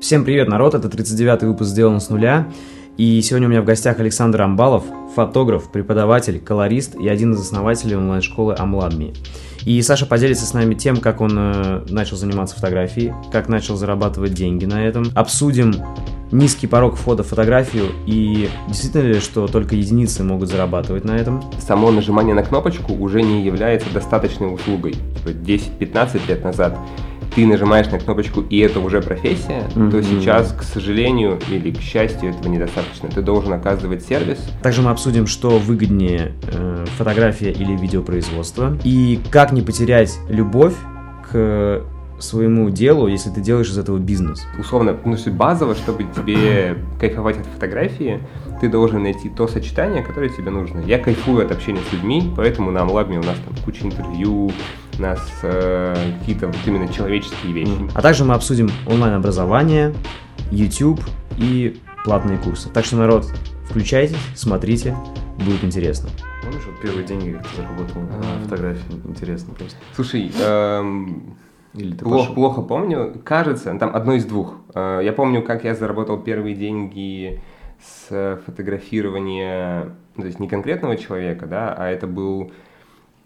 Всем привет, народ! Это 39-й выпуск «Сделан с нуля». И сегодня у меня в гостях Александр Амбалов, фотограф, преподаватель, колорист и один из основателей онлайн-школы Амладми. И Саша поделится с нами тем, как он э, начал заниматься фотографией, как начал зарабатывать деньги на этом. Обсудим низкий порог входа в фотографию и действительно ли, что только единицы могут зарабатывать на этом? Само нажимание на кнопочку уже не является достаточной услугой. 10-15 типа лет назад ты нажимаешь на кнопочку, и это уже профессия, mm-hmm. то сейчас, к сожалению или к счастью, этого недостаточно. Ты должен оказывать сервис. Также мы обсудим, что выгоднее э, фотография или видеопроизводство, и как не потерять любовь к своему делу, если ты делаешь из этого бизнес? Условно, ну, базово, чтобы тебе кайфовать от фотографии, ты должен найти то сочетание, которое тебе нужно. Я кайфую от общения с людьми, поэтому на Амлабме у нас там куча интервью, у нас э, какие-то вот именно человеческие вещи. А также мы обсудим онлайн-образование, YouTube и платные курсы. Так что, народ, включайтесь, смотрите, будет интересно. Помнишь, вот первые деньги, как ты заработал на фотографии? Интересно просто. Слушай, эм, или ты плохо, плохо помню. Кажется, там одно из двух. Э, я помню, как я заработал первые деньги с фотографирования, то есть не конкретного человека, да, а это был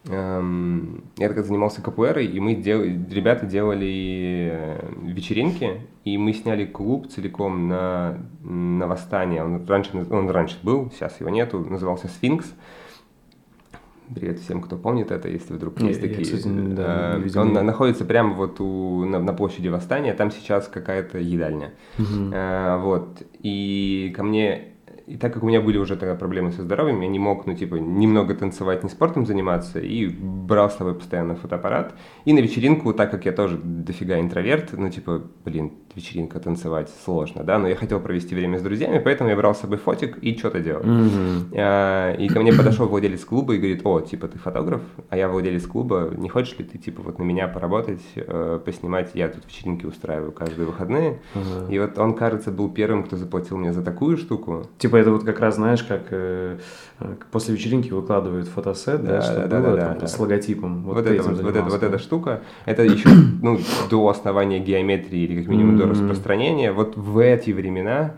эм, я тогда занимался капуэрой, и мы дел... ребята делали э, вечеринки, и мы сняли клуб целиком на, на восстание. Он раньше, он раньше был, сейчас его нету, назывался «Сфинкс». Привет всем, кто помнит это, если вдруг есть я, такие. Я, кстати, да, э, он находится прямо вот у, на, на площади Восстания, там сейчас какая-то едальня. Угу. Э, вот. И ко мне и так как у меня были уже тогда проблемы со здоровьем, я не мог, ну, типа, немного танцевать, не спортом заниматься, и брал с собой постоянно фотоаппарат. И на вечеринку, так как я тоже дофига интроверт, ну, типа, блин, вечеринка танцевать сложно, да, но я хотел провести время с друзьями, поэтому я брал с собой фотик и что-то делал. Mm-hmm. А, и ко мне подошел владелец клуба и говорит, о, типа, ты фотограф, а я владелец клуба, не хочешь ли ты, типа, вот на меня поработать, э, поснимать, я тут вечеринки устраиваю каждые выходные. Mm-hmm. И вот он, кажется, был первым, кто заплатил мне за такую штуку. Типа, это вот как раз, знаешь, как э, после вечеринки выкладывают фотосет, да, да, что да, было, да, там, да, с логотипом. Вот, вот, это, вот, вот, это, вот эта штука, это еще, ну, до основания геометрии или как минимум mm-hmm до распространения. Вот в эти времена,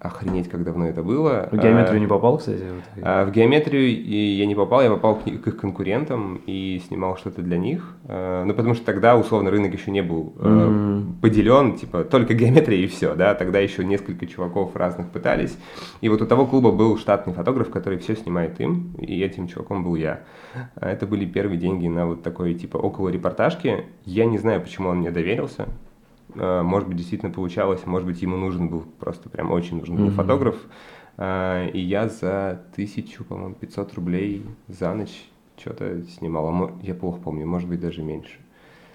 охренеть, как давно это было. В геометрию а, не попал, кстати? А, в геометрию я не попал, я попал к, к их конкурентам и снимал что-то для них. А, ну, потому что тогда, условно, рынок еще не был mm-hmm. поделен, типа, только геометрия и все, да, тогда еще несколько чуваков разных пытались. И вот у того клуба был штатный фотограф, который все снимает им, и этим чуваком был я. Это были первые деньги на вот такой, типа, около репортажки. Я не знаю, почему он мне доверился, может быть, действительно получалось, может быть, ему нужен был, просто прям очень нужен был mm-hmm. фотограф. Э, и я за тысячу, по-моему, 500 рублей за ночь что-то снимал. А я плохо помню, может быть, даже меньше.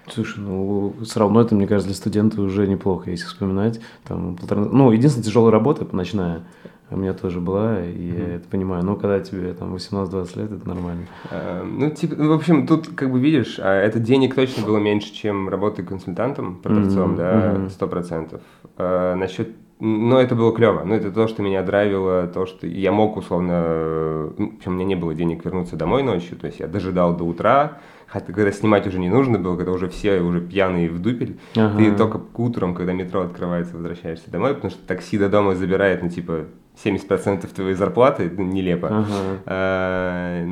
Слушай, ну, все равно это, мне кажется, для студента уже неплохо, если вспоминать. Там, полтора... Ну, единственная тяжелая работа ночная у меня тоже была, и mm-hmm. я это понимаю. Но когда тебе там 18-20 лет, это нормально. Uh, ну, типа, ну, в общем, тут, как бы видишь, а это денег точно было меньше, чем работы консультантом, продавцом, mm-hmm. да, 100%. Uh, насчет но это было клево. Ну, это то, что меня драйвило, то, что я мог условно... Причем у меня не было денег вернуться домой ночью, то есть я дожидал до утра, хотя когда снимать уже не нужно было, когда уже все уже пьяные в дупель, ага. ты только к утром, когда метро открывается, возвращаешься домой, потому что такси до дома забирает, ну, типа, 70% твоей зарплаты, нелепо. Uh-huh. А,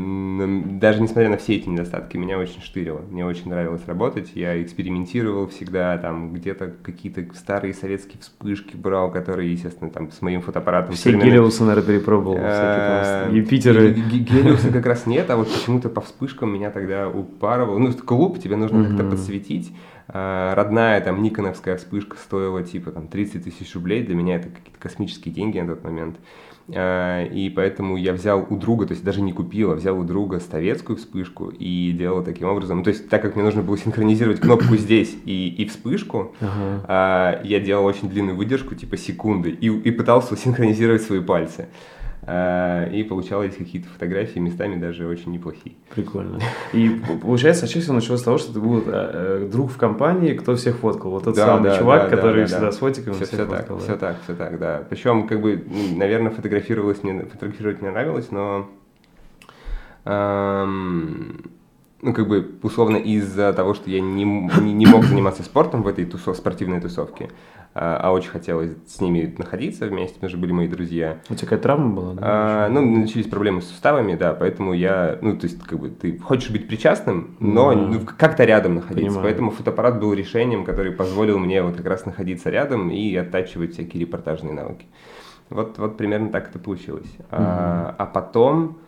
даже несмотря на все эти недостатки, меня очень штырило. Мне очень нравилось работать. Я экспериментировал всегда, там где-то какие-то старые советские вспышки брал, которые, естественно, там с моим фотоаппаратом. Все современным... Гелиусы, наверное, перепробовал. А, Юпитеры. Гелиусы как раз нет, а вот почему-то по вспышкам меня тогда упарывал. Ну, клуб тебе нужно как-то подсветить. А, родная там никоновская вспышка стоила типа там 30 тысяч рублей, для меня это какие-то космические деньги на тот момент. А, и поэтому я взял у друга, то есть даже не купил, а взял у друга советскую вспышку и делал таким образом. То есть так как мне нужно было синхронизировать кнопку здесь и, и вспышку, uh-huh. я делал очень длинную выдержку, типа секунды, и, и пытался синхронизировать свои пальцы. А, и получалось какие-то фотографии, местами даже очень неплохие. Прикольно. И получается, чаще всего началось с того, что ты был э, друг в компании, кто всех фоткал. Вот тот да, самый да, чувак, да, который да, всегда да. с фотиком все, всех все фоткал. Так, да. Все так, все так, да. Причем, как бы, ну, наверное, фотографировалось мне, фотографировать мне нравилось, но эм, ну, как бы, условно, из-за того, что я не, не, не мог заниматься спортом в этой тусов, спортивной тусовке, а, а очень хотелось с ними находиться вместе, потому что были мои друзья. У тебя какая травма была? Да, а, ну, начались проблемы с суставами, да, поэтому я, ну, то есть, как бы, ты хочешь быть причастным, но ну, как-то рядом находиться, Понимаю. поэтому фотоаппарат был решением, которое позволил мне вот как раз находиться рядом и оттачивать всякие репортажные навыки. Вот, вот примерно так это получилось. Угу. А, а потом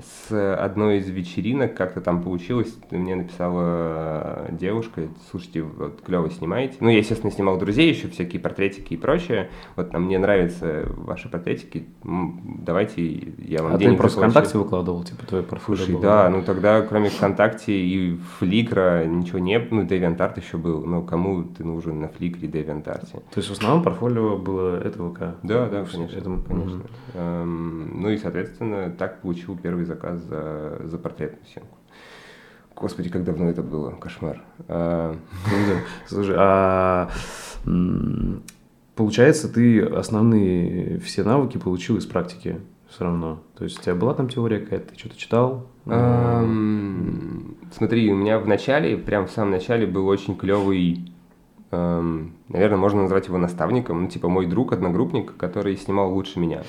с одной из вечеринок как-то там получилось, мне написала девушка, слушайте, вот клево снимаете. Ну, я, естественно, снимал друзей еще, всякие портретики и прочее. Вот там мне нравятся ваши портретики, давайте я вам а денег ты просто ВКонтакте выкладывал, типа, твой портфолио Слушай, да, ну тогда кроме ВКонтакте и Фликра ничего не было, ну, DeviantArt еще был, но кому ты нужен на Фликре и DeviantArt? То есть в основном портфолио было это ВК? Да, да, конечно. Это, конечно. Угу. Эм, ну и, соответственно, так получил первый первый заказ за, за портретную съемку. Господи, как давно это было, кошмар. А... Слушай, а получается, ты основные все навыки получил из практики все равно? То есть у тебя была там теория какая-то, ты что-то читал? Смотри, у меня в начале, прям в самом начале был очень клевый наверное, можно назвать его наставником, ну, типа мой друг, одногруппник, который снимал лучше меня.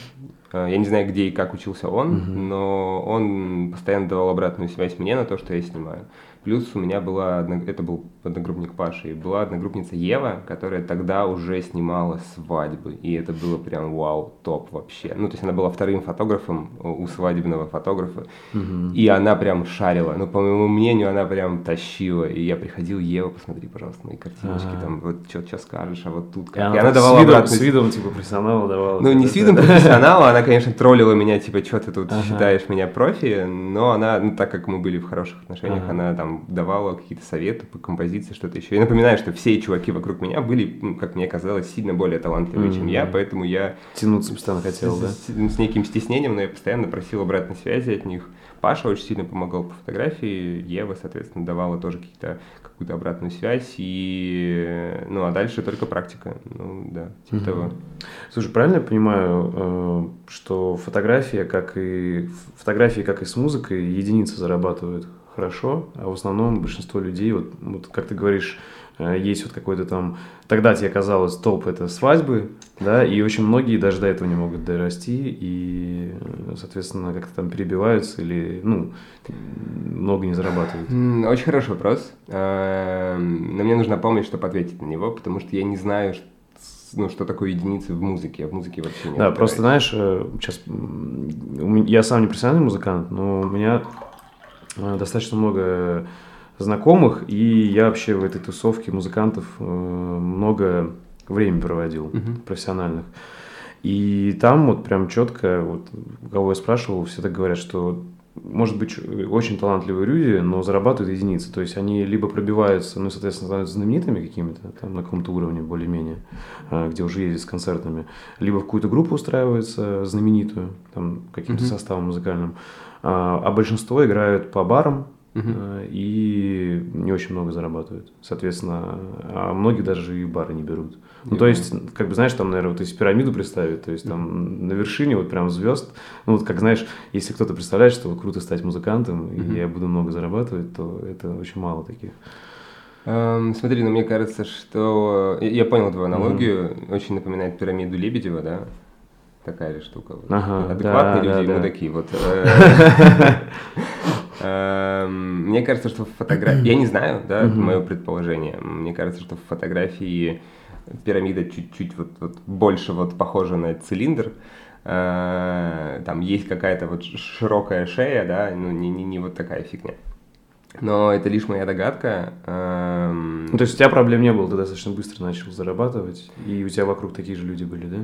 А, я не знаю, где и как учился он, uh-huh. но он постоянно давал обратную связь мне на то, что я снимаю. Плюс у меня была, это был одногруппник Паши, и была одногруппница Ева, которая тогда уже снимала свадьбы, и это было прям вау, топ вообще. Ну, то есть она была вторым фотографом у свадебного фотографа, угу. и она прям шарила, ну, по моему мнению, она прям тащила, и я приходил, Ева, посмотри, пожалуйста, мои картиночки, ага. там, вот что, что скажешь, а вот тут как. И она, и она давала с видом, обратную... с видом, типа, профессионала давала. Ну, не с видом профессионала, она, конечно, троллила меня, типа, что ты тут считаешь меня профи, но она, ну, так как мы были в хороших отношениях, она там давала какие-то советы по композиции, что-то еще. Я напоминаю, что все чуваки вокруг меня были, ну, как мне казалось, сильно более талантливые, mm-hmm. чем я, поэтому я... Тянуться постоянно хотел, да? С, с неким стеснением, но я постоянно просил обратной связи от них. Паша очень сильно помогал по фотографии, Ева, соответственно, давала тоже какие-то какую-то обратную связь, и, ну, а дальше только практика, ну, да, типа mm-hmm. того. Слушай, правильно я понимаю, э, что фотография, как и фотографии, как и с музыкой, единицы зарабатывают хорошо, а в основном большинство людей, вот, вот как ты говоришь, э, есть вот какой-то там... Тогда тебе казалось, топ — это свадьбы, да, и очень многие даже до этого не могут дорасти, и, соответственно, как-то там перебиваются или, ну, много не зарабатывают. Очень хороший вопрос. Эм, но мне нужна помощь, чтобы ответить на него, потому что я не знаю, ну, что такое единицы в музыке, я в музыке вообще не Да, просто, знаешь, сейчас я сам не профессиональный музыкант, но у меня Э, достаточно много знакомых, и я вообще в этой тусовке музыкантов э, много времени проводил, uh-huh. профессиональных. И там вот прям четко, вот кого я спрашивал, все так говорят, что может быть очень талантливые люди, но зарабатывают единицы. То есть они либо пробиваются, ну, соответственно, становятся знаменитыми какими-то, там, на каком-то уровне более-менее, э, где уже ездят с концертами, либо в какую-то группу устраиваются знаменитую, там, каким-то mm-hmm. составом музыкальным, а, а большинство играют по барам, Uh-huh. и не очень много зарабатывают. Соответственно, а многие даже и бары не берут. Ну, то есть, как бы, знаешь, там, наверное, вот если пирамиду представить, то есть там на вершине вот прям звезд, ну, вот как, знаешь, если кто-то представляет, что круто стать музыкантом, uh-huh. и я буду много зарабатывать, то это очень мало таких. Um, смотри, ну, мне кажется, что... Я понял твою аналогию, uh-huh. очень напоминает пирамиду Лебедева, да? Такая ли штука. Ага, Адекватные да, люди, да, мудаки. Вот, эм, мне кажется, что в фотографии... Я не знаю, да, мое предположение. Мне кажется, что в фотографии пирамида чуть-чуть вот, вот больше вот похожа на цилиндр. Э, там есть какая-то вот широкая шея, да, ну не, не, не вот такая фигня. Но это лишь моя догадка. Эм, ну, то есть у тебя проблем не было, ты достаточно быстро начал зарабатывать, и у тебя вокруг такие же люди были, да?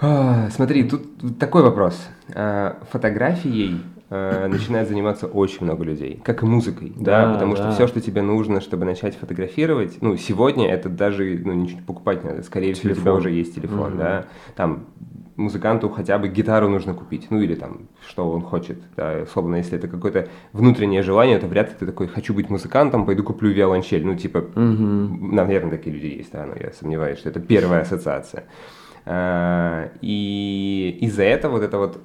А, смотри, тут такой вопрос. А, фотографией а, начинает заниматься очень много людей, как и музыкой, да, да потому да. что все, что тебе нужно, чтобы начать фотографировать, ну, сегодня это даже, ну, ничего покупать не надо, скорее всего, у тебя уже есть телефон, угу. да, там, музыканту хотя бы гитару нужно купить, ну, или там, что он хочет, да, особенно если это какое-то внутреннее желание, то вряд ли ты такой, хочу быть музыкантом, пойду куплю виолончель, ну, типа, угу. наверное, такие люди есть, да, но я сомневаюсь, что это первая ассоциация. Э, и из-за этого вот это вот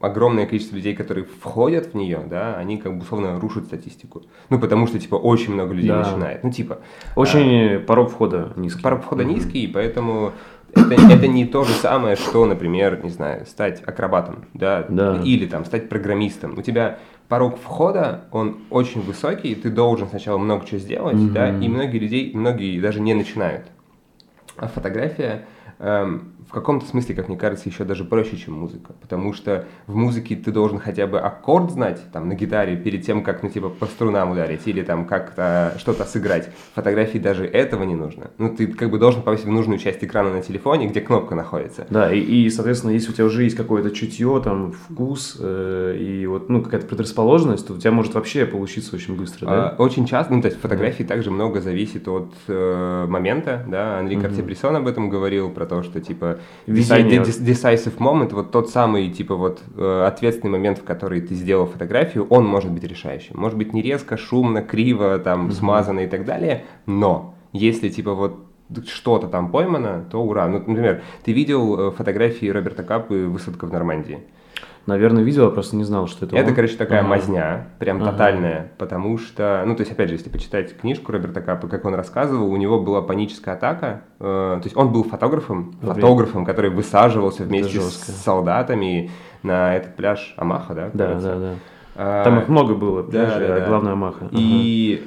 огромное количество людей, которые входят в нее, да, они как бы условно рушат статистику. Ну, потому что, типа, очень много людей да. начинает. Ну, типа... Очень а, порог входа низкий. Порог входа mm-hmm. низкий, и поэтому это, это не то же самое, что, например, не знаю, стать акробатом, да, да, или там стать программистом. У тебя порог входа, он очень высокий, ты должен сначала много чего сделать, mm-hmm. да, и многие людей, многие даже не начинают. А фотография эм, в каком-то смысле, как мне кажется, еще даже проще, чем музыка. Потому что в музыке ты должен хотя бы аккорд знать, там, на гитаре, перед тем, как, ну, типа, по струнам ударить или там как-то что-то сыграть. В фотографии даже этого не нужно. Ну, ты как бы должен повесить в нужную часть экрана на телефоне, где кнопка находится. Да, и, и соответственно, если у тебя уже есть какое-то чутье, там, вкус э, и вот, ну, какая-то предрасположенность, то у тебя может вообще получиться очень быстро, да? А, очень часто, ну, то есть фотографии да. также много зависит от э, момента, да, Анри Картье-Брессон об этом говорил, про то, что, типа, Везение. Decisive moment, вот тот самый, типа, вот э, ответственный момент, в который ты сделал фотографию, он может быть решающим. Может быть не резко, шумно, криво, там, mm-hmm. смазано и так далее, но если, типа, вот что-то там поймано, то ура. Ну, например, ты видел э, фотографии Роберта Капы «Высадка в Нормандии»? Наверное, видел, я просто не знал, что это Это, он. короче, такая ага. мазня, прям ага. тотальная, потому что, ну, то есть, опять же, если почитать книжку Роберта Капа, как он рассказывал, у него была паническая атака, э, то есть он был фотографом, Во фотографом, который высаживался вместе с солдатами на этот пляж Амаха, да? Да, кажется? да, да. А, Там их много было, да, да, да. главное Амаха. И.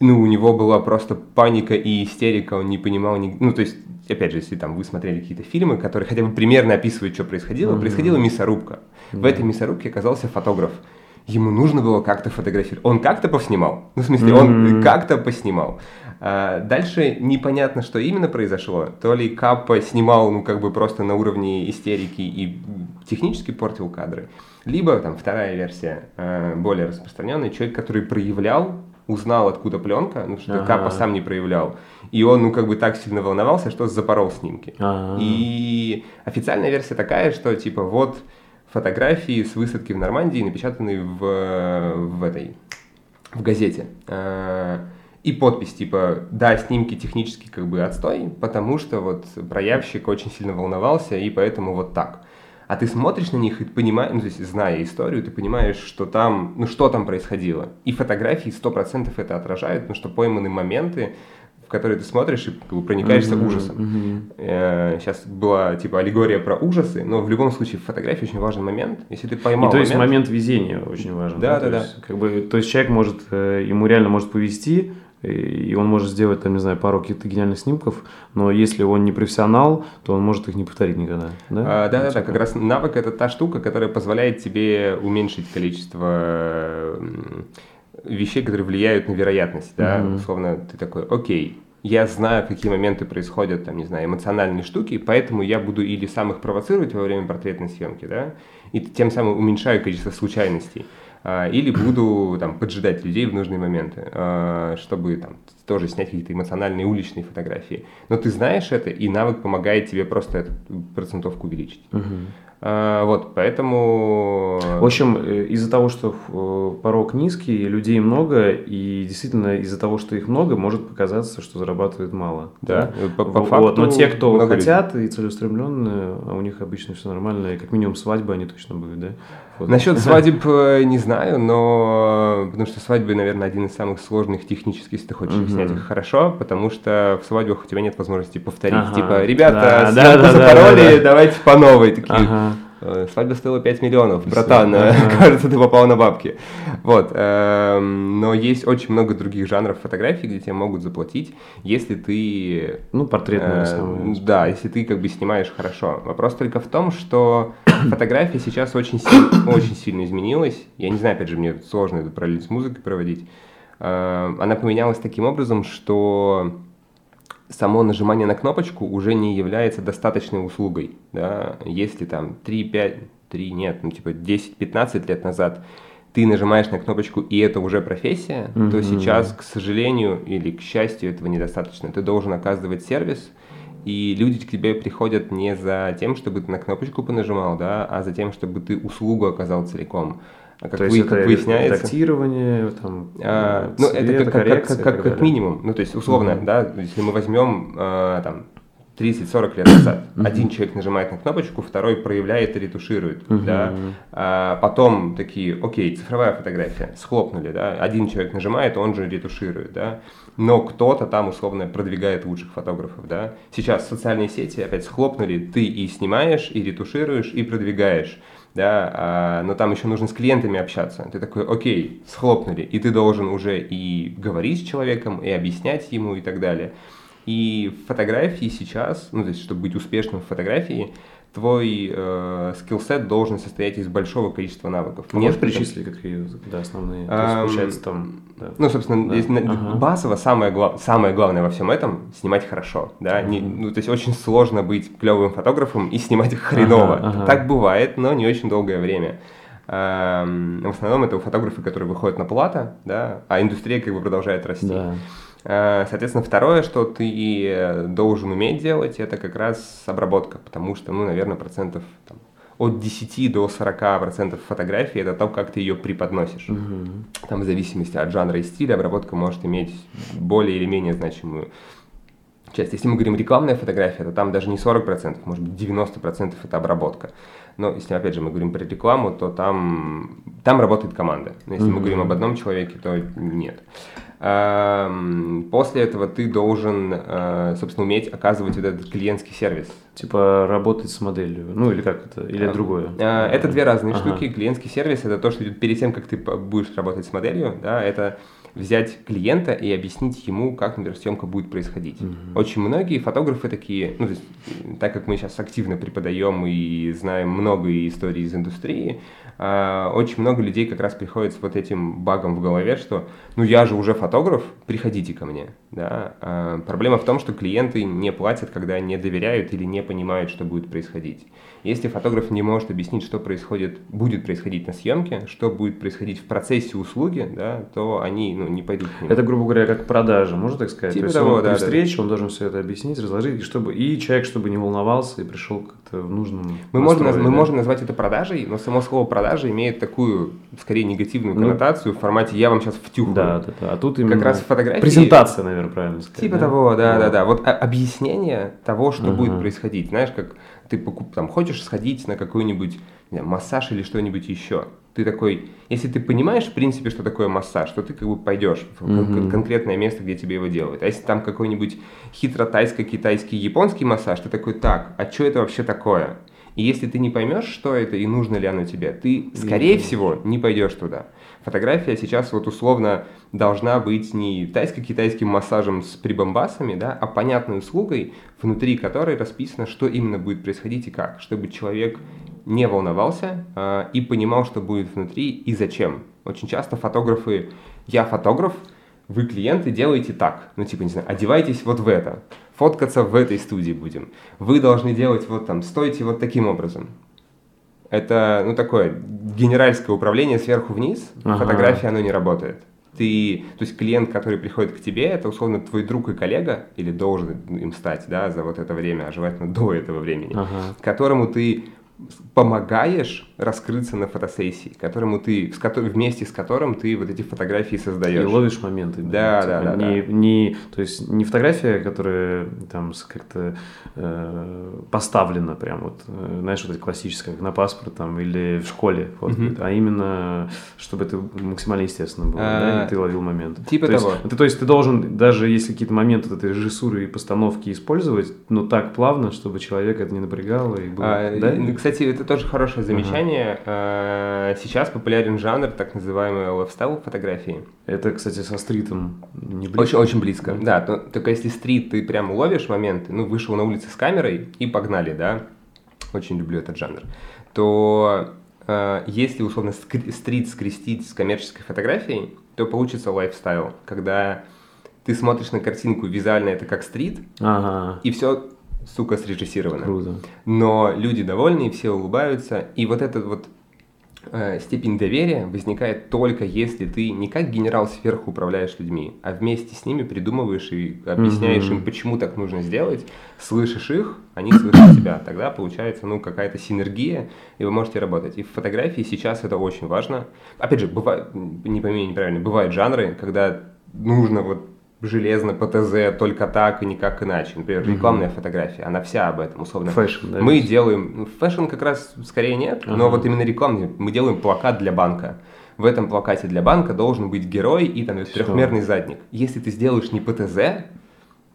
ну, у него была просто паника и истерика, он не понимал, ни... ну, то есть опять же, если там вы смотрели какие-то фильмы, которые хотя бы примерно описывают, что происходило, mm-hmm. происходила мясорубка. Mm-hmm. В этой мясорубке оказался фотограф. Ему нужно было как-то фотографировать. Он как-то поснимал. Ну, в смысле, mm-hmm. он как-то поснимал. А дальше непонятно, что именно произошло. То ли Капа снимал, ну, как бы просто на уровне истерики и технически портил кадры. Либо, там, вторая версия, э, более распространенная, человек, который проявлял узнал, откуда пленка, ну, что ага. Капа сам не проявлял. И он, ну, как бы так сильно волновался, что запорол снимки. Ага. И официальная версия такая, что, типа, вот фотографии с высадки в Нормандии напечатаны в, в этой, в газете. А, и подпись, типа, да, снимки технически как бы отстой, потому что вот проявщик очень сильно волновался, и поэтому вот так а ты смотришь на них и понимаешь, ну, то есть, зная историю, ты понимаешь, что там, ну, что там происходило. И фотографии 100% это отражают, потому что пойманы моменты, в которые ты смотришь и как бы, проникаешься mm-hmm, ужасом. Mm-hmm. Сейчас была типа аллегория про ужасы, но в любом случае в фотографии очень важный момент. Если ты поймал. И, то есть момент везения очень важен. Да, да, да. Есть, как бы, то есть человек может, э, ему реально может повезти, и он может сделать, там, не знаю, пару каких-то гениальных снимков, но если он не профессионал, то он может их не повторить никогда. Да, а, да, да, да, как раз навык это та штука, которая позволяет тебе уменьшить количество вещей, которые влияют на вероятность, да, mm-hmm. условно, ты такой, окей, я знаю, в какие моменты происходят, там, не знаю, эмоциональные штуки, поэтому я буду или сам их провоцировать во время портретной съемки, да, и тем самым уменьшаю количество случайностей. А, или буду там поджидать людей в нужные моменты, а, чтобы там тоже снять какие-то эмоциональные уличные фотографии. Но ты знаешь это, и навык помогает тебе просто эту процентовку увеличить. Угу. А, вот, поэтому... В общем, э, из-за того, что э, порог низкий, людей много, и действительно из-за того, что их много, может показаться, что зарабатывают мало. Да, да? По, по факту вот. Но те, кто хотят людей. и целеустремленные, а у них обычно все нормально, и как минимум свадьбы они точно будут, да? Вот. Насчет свадеб э, не знаю, но потому что свадьбы, наверное, один из самых сложных технически, если ты хочешь угу. Снять их хорошо, потому что в свадьбах у тебя нет возможности повторить, ага. типа, ребята, да, да, да, запороли, да, да, да. давайте по новой. Такие, ага. Э, свадьба стоила 5 миллионов, братан, ага. кажется, ты попал на бабки. Вот, эм, но есть очень много других жанров фотографий, где тебе могут заплатить, если ты... Ну, портретные э, Да, если ты как бы снимаешь хорошо. Вопрос только в том, что фотография сейчас очень, сильно, очень сильно изменилась. Я не знаю, опять же, мне сложно эту параллель с музыкой проводить. Э, она поменялась таким образом, что само нажимание на кнопочку уже не является достаточной услугой. Да? Если там 3-5, 3 нет, ну типа 10-15 лет назад ты нажимаешь на кнопочку, и это уже профессия, mm-hmm. то сейчас, к сожалению или к счастью, этого недостаточно. Ты должен оказывать сервис, и люди к тебе приходят не за тем, чтобы ты на кнопочку понажимал, да, а за тем, чтобы ты услугу оказал целиком. А как, то вы, как выясняется... редактирование, там, а, ну, это как, как, как, как, как минимум. Ну, то есть, условно, mm-hmm. да, если мы возьмем, а, там, 30-40 лет назад. Uh-huh. Один человек нажимает на кнопочку, второй проявляет и ретуширует, uh-huh. да. А потом такие, окей, цифровая фотография, схлопнули, да. Один человек нажимает, он же ретуширует, да. Но кто-то там условно продвигает лучших фотографов, да. Сейчас социальные сети опять схлопнули, ты и снимаешь, и ретушируешь, и продвигаешь да, а, но там еще нужно с клиентами общаться. Ты такой, окей, схлопнули, и ты должен уже и говорить с человеком, и объяснять ему и так далее. И фотографии сейчас, ну, то есть, чтобы быть успешным в фотографии, твой э, скиллсет должен состоять из большого количества навыков. А можешь перечислить какие да, основные? То есть, получается, там, да. Ну, собственно, да. есть, ага. базово самое, глав, самое главное во всем этом – снимать хорошо. Да? Ага. Не, ну, то есть очень сложно быть клевым фотографом и снимать хреново. Ага, ага. Так бывает, но не очень долгое время. Эм, в основном это фотографы, которые выходят на плата, да, а индустрия как бы продолжает расти. Да. Э, соответственно, второе, что ты должен уметь делать, это как раз обработка, потому что, ну, наверное, процентов там, от 10 до 40 процентов фотографии это то, как ты ее преподносишь. Угу. Там в зависимости от жанра и стиля обработка может иметь более или менее значимую часть. Если мы говорим рекламная фотография, то там даже не 40%, может быть 90% это обработка. Но если, опять же, мы говорим про рекламу, то там, там работает команда. Но если mm-hmm. мы говорим об одном человеке, то нет. Эм, после этого ты должен, э, собственно, уметь оказывать вот этот клиентский сервис. Типа работать с моделью, ну или как это, или а, другое? Э, это две разные ага. штуки. Клиентский сервис – это то, что перед тем, как ты будешь работать с моделью, да, это взять клиента и объяснить ему, как, например, съемка будет происходить. Mm-hmm. Очень многие фотографы такие, ну, то есть, так как мы сейчас активно преподаем и знаем много историй из индустрии, э, очень много людей как раз приходят с вот этим багом в голове, что, ну, я же уже фотограф, приходите ко мне, да. Э, проблема в том, что клиенты не платят, когда не доверяют или не понимают, что будет происходить. Если фотограф не может объяснить, что происходит, будет происходить на съемке, что будет происходить в процессе услуги, да, то они ну, не пойдут к нему. Это, грубо говоря, как продажа, можно так сказать? Типа То есть того, он да, при встрече да. он должен все это объяснить, разложить, и, чтобы, и человек, чтобы не волновался и пришел как-то в нужном мы можем, да? мы можем назвать это продажей, но само слово продажа имеет такую, скорее, негативную ну, коннотацию в формате «я вам сейчас втюхаю». Да, да, да. А тут именно как раз фотографии... Презентация, наверное, правильно сказать. Типа да? того, да, да, да, да. Вот объяснение того, что uh-huh. будет происходить. Знаешь, как ты покуп, там, хочешь сходить на какой-нибудь знаю, массаж или что-нибудь еще. Ты такой, если ты понимаешь, в принципе, что такое массаж, то ты как бы пойдешь в mm-hmm. конкретное место, где тебе его делают. А если там какой-нибудь хитро-тайско-китайский японский массаж, ты такой, так, а что это вообще такое? И если ты не поймешь, что это и нужно ли оно тебе, ты, скорее mm-hmm. всего, не пойдешь туда. Фотография сейчас вот условно должна быть не тайско-китайским массажем с прибамбасами, да, а понятной услугой, внутри которой расписано, что именно будет происходить и как, чтобы человек не волновался э, и понимал, что будет внутри и зачем. Очень часто фотографы, я фотограф, вы клиенты делаете так, ну типа, не знаю, одевайтесь вот в это, фоткаться в этой студии будем. Вы должны делать вот там, стойте вот таким образом. Это, ну, такое генеральское управление сверху вниз. Ага. Фотография, оно не работает. Ты, то есть клиент, который приходит к тебе, это условно твой друг и коллега, или должен им стать, да, за вот это время, а желательно до этого времени, ага. которому ты помогаешь раскрыться на фотосессии, которому ты, с которым, вместе с которым ты вот эти фотографии создаешь. И ловишь моменты. Да, да, да, не, да. Не, то есть не фотография, которая там как-то э, поставлена прям вот, э, знаешь, вот это классическое, как на паспорт там или в школе, вот, угу. а именно, чтобы это максимально естественно было, а, да, и ты ловил момент. Типа то того. Есть, то есть ты должен, даже если какие-то моменты этой режиссуры и постановки использовать, но так плавно, чтобы человек это не напрягало и было, а, да? Кстати, кстати, это тоже хорошее замечание. Uh-huh. Сейчас популярен жанр так называемой лайфстайл фотографии. Это, кстати, со стритом не близко. Очень, очень близко, mm-hmm. да. Но, только если стрит ты прям ловишь моменты, ну, вышел на улице с камерой и погнали, да. Очень люблю этот жанр. То э, если условно стрит скрестить с коммерческой фотографией, то получится лайфстайл, когда ты смотришь на картинку визуально это как стрит, ага. и все сука, срежиссировано. Круто. Но люди довольны, все улыбаются. И вот эта вот э, степень доверия возникает только если ты не как генерал сверху управляешь людьми, а вместе с ними придумываешь и объясняешь mm-hmm. им, почему так нужно сделать, слышишь их, они слышат тебя. Тогда получается, ну, какая-то синергия, и вы можете работать. И в фотографии сейчас это очень важно. Опять же, бывает, не пойми неправильно, бывают жанры, когда нужно вот железно по ТЗ только так и никак иначе. Например, рекламная mm-hmm. фотография, она вся об этом, условно. Fashion, да? Мы делаем, ну, fashion как раз скорее нет, uh-huh. но вот именно рекламный, мы делаем плакат для банка. В этом плакате для банка должен быть герой и там трехмерный задник. Если ты сделаешь не по ТЗ,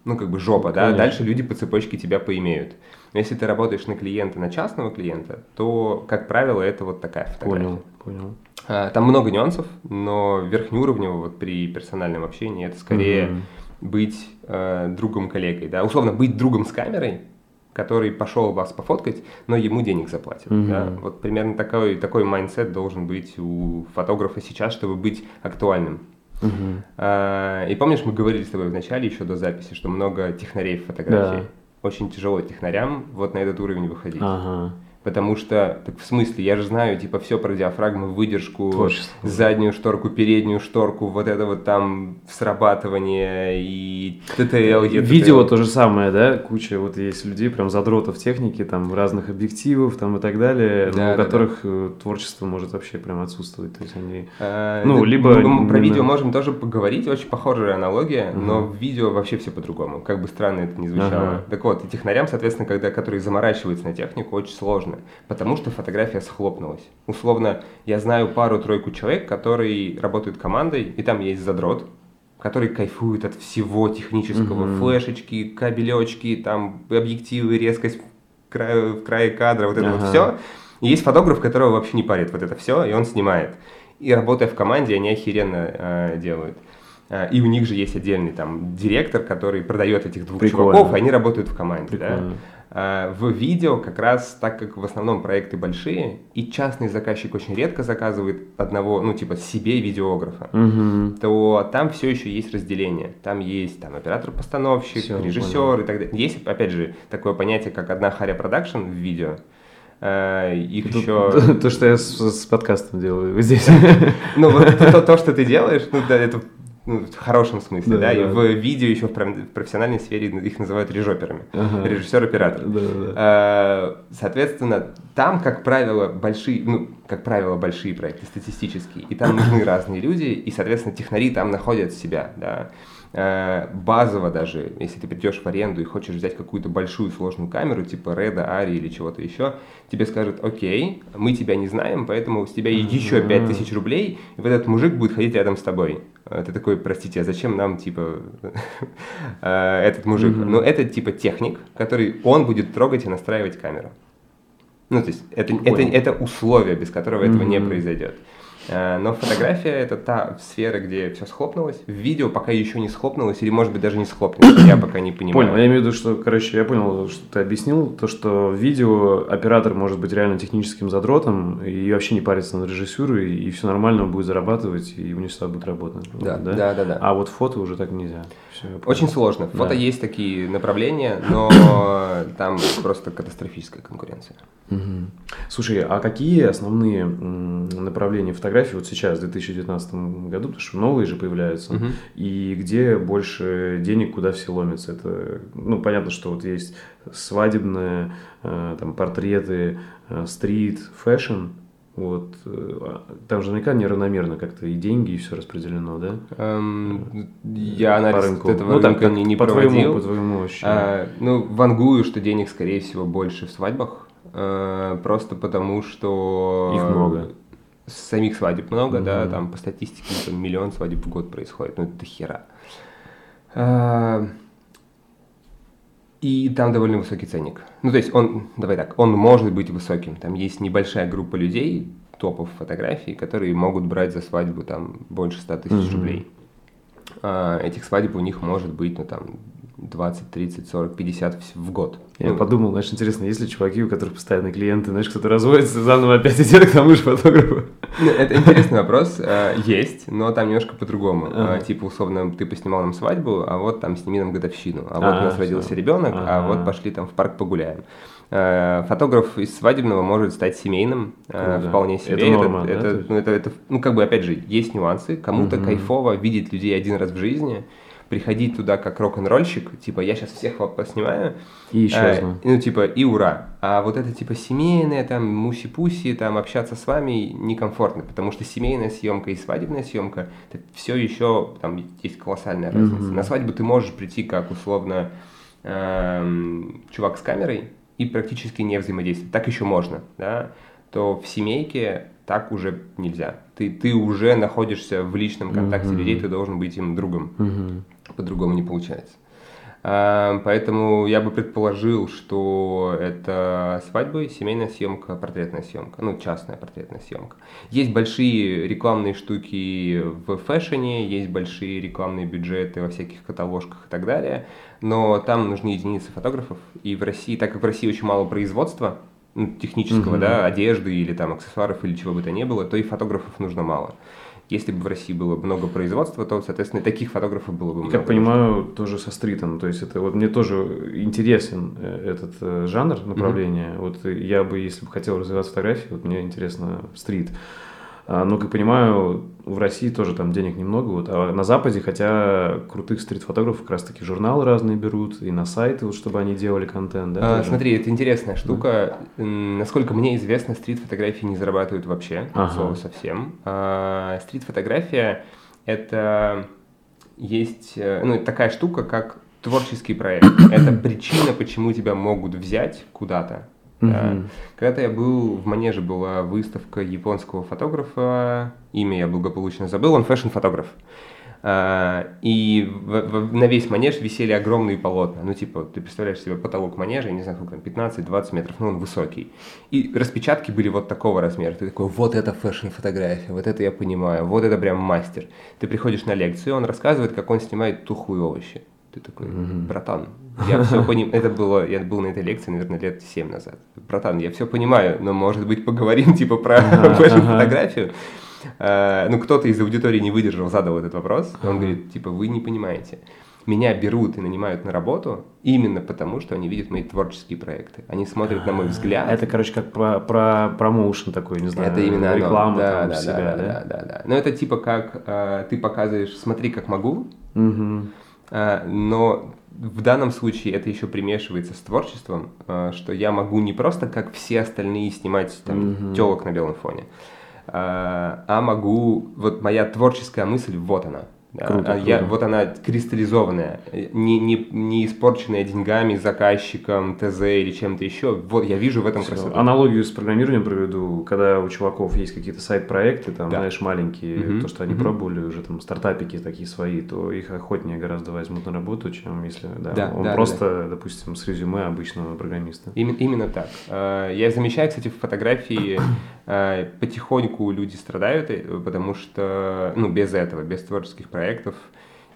ну как бы жопа, да, Конечно. дальше люди по цепочке тебя поимеют. Но если ты работаешь на клиента, на частного клиента, то, как правило, это вот такая фотография. Понял, понял. А, там много нюансов, но верхнеуровнево вот при персональном общении это скорее mm-hmm. быть э, другом коллегой, да, условно быть другом с камерой, который пошел вас пофоткать, но ему денег заплатят. Mm-hmm. Да? Вот примерно такой такой mindset должен быть у фотографа сейчас, чтобы быть актуальным. Mm-hmm. А, и помнишь, мы говорили с тобой в начале еще до записи, что много технарей в фотографии. Да. Очень тяжело технарям вот на этот уровень выходить. Ага. Потому что, так в смысле, я же знаю, типа, все про диафрагму, выдержку, Творчество. заднюю шторку, переднюю шторку, вот это вот там срабатывание и ТТЛ. Видео то же самое, да? Куча вот есть людей, прям задротов техники, там, разных объективов, там и так далее, да, да, у которых да. Э, творчество может вообще прям отсутствовать. То есть они, а, ну, да, либо... Мы, про видео можем тоже поговорить, очень похожая аналогия, угу. но в видео вообще все по-другому, как бы странно это ни звучало. Ага. Так вот, и технарям, соответственно, когда, которые заморачиваются на технику, очень сложно сложно, потому что фотография схлопнулась. Условно, я знаю пару-тройку человек, которые работают командой, и там есть задрот, который кайфует от всего технического, mm-hmm. флешечки, кабелечки, там объективы, резкость в крае, в крае кадра, вот это uh-huh. вот все. И есть фотограф, которого вообще не парит вот это все, и он снимает. И работая в команде, они охеренно э, делают. Э, и у них же есть отдельный там директор, который продает этих двух Прикольно. чуваков, и они работают в команде. Прикольно. Да? Э, в видео как раз, так как в основном проекты большие, и частный заказчик очень редко заказывает одного, ну, типа, себе видеографа, угу. то там все еще есть разделение. Там есть там оператор-постановщик, все, режиссер понял. и так далее. Есть, опять же, такое понятие, как одна харя продакшн в видео. Uh, их Тут, еще... То, то, что я с, с подкастом делаю здесь. Ну, вот то, что ты делаешь, ну, да, это ну, в хорошем смысле, да, да, да. и в видео еще в, профессиональной сфере их называют режоперами, ага. режиссер-оператор. Да, да. А, соответственно, там, как правило, большие, ну, как правило, большие проекты статистические, и там нужны разные люди, и, соответственно, технари там находят себя, да. Э, базово даже, если ты придешь в аренду и хочешь взять какую-то большую сложную камеру, типа Red, Ari или чего-то еще, тебе скажут, окей, мы тебя не знаем, поэтому с тебя еще 5000 рублей, и вот этот мужик будет ходить рядом с тобой. Ты такой, простите, а зачем нам, типа, э, этот мужик? Ну, это, типа, техник, который, он будет трогать и настраивать камеру. Ну, то есть, это, это, это условие, без которого этого не произойдет. Э, но фотография это та сфера, где все схлопнулось. В видео пока еще не схлопнулось, или может быть даже не схлопнулось, я пока не понимаю. Понял, я имею в виду, что, короче, я понял, что ты объяснил, то, что в видео оператор может быть реально техническим задротом и вообще не париться над режиссурой, и все нормально, он будет зарабатывать, и у него всегда будет работать. Да, да, да, да, да. А вот фото уже так нельзя. Все, Очень сложно. Фото да. есть такие направления, но там просто катастрофическая конкуренция. Угу. Слушай, а какие основные направления фотографии фотографии вот сейчас, в 2019 году, потому что новые же появляются, угу. и где больше денег, куда все ломятся. Это, ну, понятно, что вот есть свадебные, э, там, портреты, э, street, fashion, вот. Э, там же наверняка неравномерно как-то и деньги, и все распределено, да? Эм, я анализ рынку. этого ну, рынка так, не, не по проводил. Твоему, по твоему а, ну, вангую, что денег, скорее всего, больше в свадьбах. Э, просто потому, что... Их много самих свадеб много, mm-hmm. да, там по статистике там, миллион свадеб в год происходит, ну это хера. А, и там довольно высокий ценник. Ну, то есть он, давай так, он может быть высоким. Там есть небольшая группа людей, топов фотографий, которые могут брать за свадьбу там больше 100 тысяч mm-hmm. рублей. А, этих свадеб у них может быть, ну, там, 20, 30, 40, 50 в год. Я ну, подумал, знаешь, интересно, есть ли чуваки, у которых постоянные клиенты, знаешь, кто-то разводится, заново опять идет к тому же фотографу? Ну, это интересный вопрос. Э, есть, но там немножко по-другому. Ага. Э, типа, условно, ты поснимал нам свадьбу, а вот там сними нам годовщину. А вот у нас родился ребенок, а вот пошли там в парк погуляем. Э, фотограф из свадебного может стать семейным, Круто. вполне себе. Это норма, это, да? это, ну, это, это, ну, как бы, опять же, есть нюансы. Кому-то угу. кайфово видеть людей один раз в жизни, приходить туда как рок-н-ролльщик, типа, я сейчас всех поснимаю. И исчезну. Э, ну, типа, и ура. А вот это, типа, семейное, там, муси-пуси, там, общаться с вами некомфортно, потому что семейная съемка и свадебная съемка, это все еще, там, есть колоссальная разница. Mm-hmm. На свадьбу ты можешь прийти как, условно, эм, чувак с камерой и практически не взаимодействовать. Так еще можно, да. То в семейке так уже нельзя. Ты, ты уже находишься в личном контакте mm-hmm. людей, ты должен быть им другом. Mm-hmm. По-другому не получается. А, поэтому я бы предположил, что это свадьбы, семейная съемка, портретная съемка, ну, частная портретная съемка. Есть большие рекламные штуки в фэшне, есть большие рекламные бюджеты во всяких каталожках и так далее, но там нужны единицы фотографов, и в России, так как в России очень мало производства, ну, технического, mm-hmm. да, одежды или там аксессуаров или чего бы то ни было, то и фотографов нужно мало. Если бы в России было много производства, то, соответственно, таких фотографов было бы много. Как понимаю, тоже со стритом. То есть это вот мне тоже интересен э, этот э, жанр направления. Mm-hmm. Вот я бы, если бы хотел развивать фотографии, вот мне интересно стрит. А, ну, как понимаю, в России тоже там денег немного, вот, а на Западе, хотя крутых стрит-фотографов как раз-таки журналы разные берут, и на сайты, вот, чтобы они делали контент, да? А, смотри, это интересная штука. Да. Насколько мне известно, стрит-фотографии не зарабатывают вообще, ага. совсем. А, стрит-фотография — это есть, э, ну, такая штука, как творческий проект. Это причина, почему тебя могут взять куда-то. Mm-hmm. Когда-то я был, в Манеже была выставка японского фотографа, имя я благополучно забыл, он фэшн-фотограф. А, и на весь манеж висели огромные полотна. Ну, типа, ты представляешь себе потолок манежа, я не знаю, сколько там, 15-20 метров, но он высокий. И распечатки были вот такого размера. Ты такой, вот это фэшн-фотография, вот это я понимаю, вот это прям мастер. Ты приходишь на лекцию, он рассказывает, как он снимает тухлые овощи. Ты такой, братан, я все понимаю. Это было, я был на этой лекции, наверное, лет 7 назад. Братан, я все понимаю, но, может быть, поговорим, типа, про фэшн-фотографию. А, ну, кто-то из аудитории не выдержал, задал этот вопрос. Он говорит, типа, вы не понимаете. Меня берут и нанимают на работу именно потому, что они видят мои творческие проекты. Они смотрят на мой взгляд. Это, короче, как про, про промоушен такой, не знаю. Это именно реклама да, там да, себя, да, да, да, да, да. Но это типа как э, ты показываешь, смотри, как могу, угу. Э, но в данном случае это еще примешивается с творчеством, э, что я могу не просто как все остальные снимать там, mm-hmm. телок на белом фоне, э, а могу, вот моя творческая мысль, вот она, Круто, а я, круто. Вот она кристаллизованная, не, не, не испорченная деньгами, заказчиком, ТЗ или чем-то еще. Вот я вижу в этом Все. красоту. Аналогию с программированием проведу, когда у чуваков есть какие-то сайт-проекты, там, да. знаешь, маленькие, угу. то, что они угу. пробовали уже, там, стартапики такие свои, то их охотнее гораздо возьмут на работу, чем если, да, да он да, просто, да. допустим, с резюме обычного программиста. Именно, именно так. А, я замечаю, кстати, в фотографии а, потихоньку люди страдают, э, потому что, ну, без этого, без творческих проектов, проектов,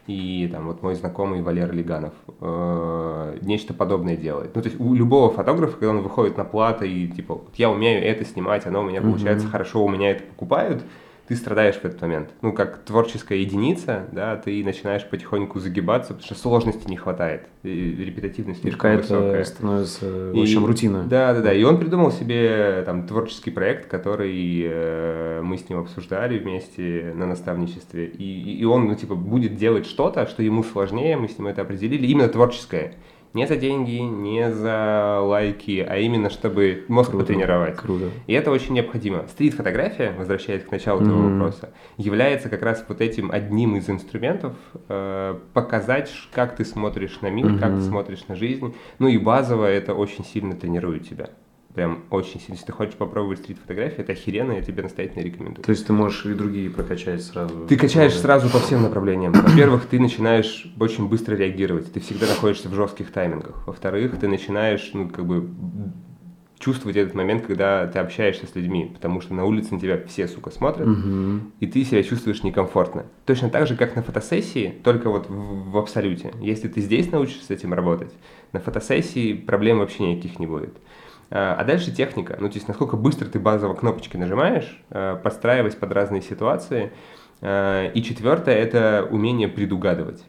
и там вот мой знакомый Валер Лиганов э, нечто подобное делает. Ну, то есть у любого фотографа, когда он выходит на плату и типа, вот я умею это снимать, оно у меня получается mm-hmm. хорошо, у меня это покупают, ты страдаешь в этот момент. Ну, как творческая единица, да, ты начинаешь потихоньку загибаться, потому что сложности не хватает, и репетитивность слишком высокая. становится, в общем, и, рутина. Да, да, да. И он придумал себе там творческий проект, который э, мы с ним обсуждали вместе на наставничестве. И, и он, ну, типа, будет делать что-то, что ему сложнее, мы с ним это определили, именно творческое. Не за деньги, не за лайки, а именно чтобы мозг круто, потренировать. Круто. И это очень необходимо. Стрит-фотография, возвращаясь к началу mm-hmm. этого вопроса, является как раз вот этим одним из инструментов э, показать, как ты смотришь на мир, mm-hmm. как ты смотришь на жизнь. Ну и базово это очень сильно тренирует тебя прям очень сильно. Если ты хочешь попробовать стрит-фотографии, это охеренно, я тебе настоятельно рекомендую. То есть ты можешь и другие прокачать сразу? Ты качаешь да. сразу по всем направлениям. Во-первых, ты начинаешь очень быстро реагировать, ты всегда находишься в жестких таймингах. Во-вторых, ты начинаешь, ну, как бы чувствовать этот момент, когда ты общаешься с людьми, потому что на улице на тебя все, сука, смотрят, угу. и ты себя чувствуешь некомфортно. Точно так же, как на фотосессии, только вот в, в абсолюте. Если ты здесь научишься с этим работать, на фотосессии проблем вообще никаких не будет. А, а дальше техника. Ну, то есть, насколько быстро ты базово кнопочки нажимаешь, а, подстраиваясь под разные ситуации. А, и четвертое – это умение предугадывать.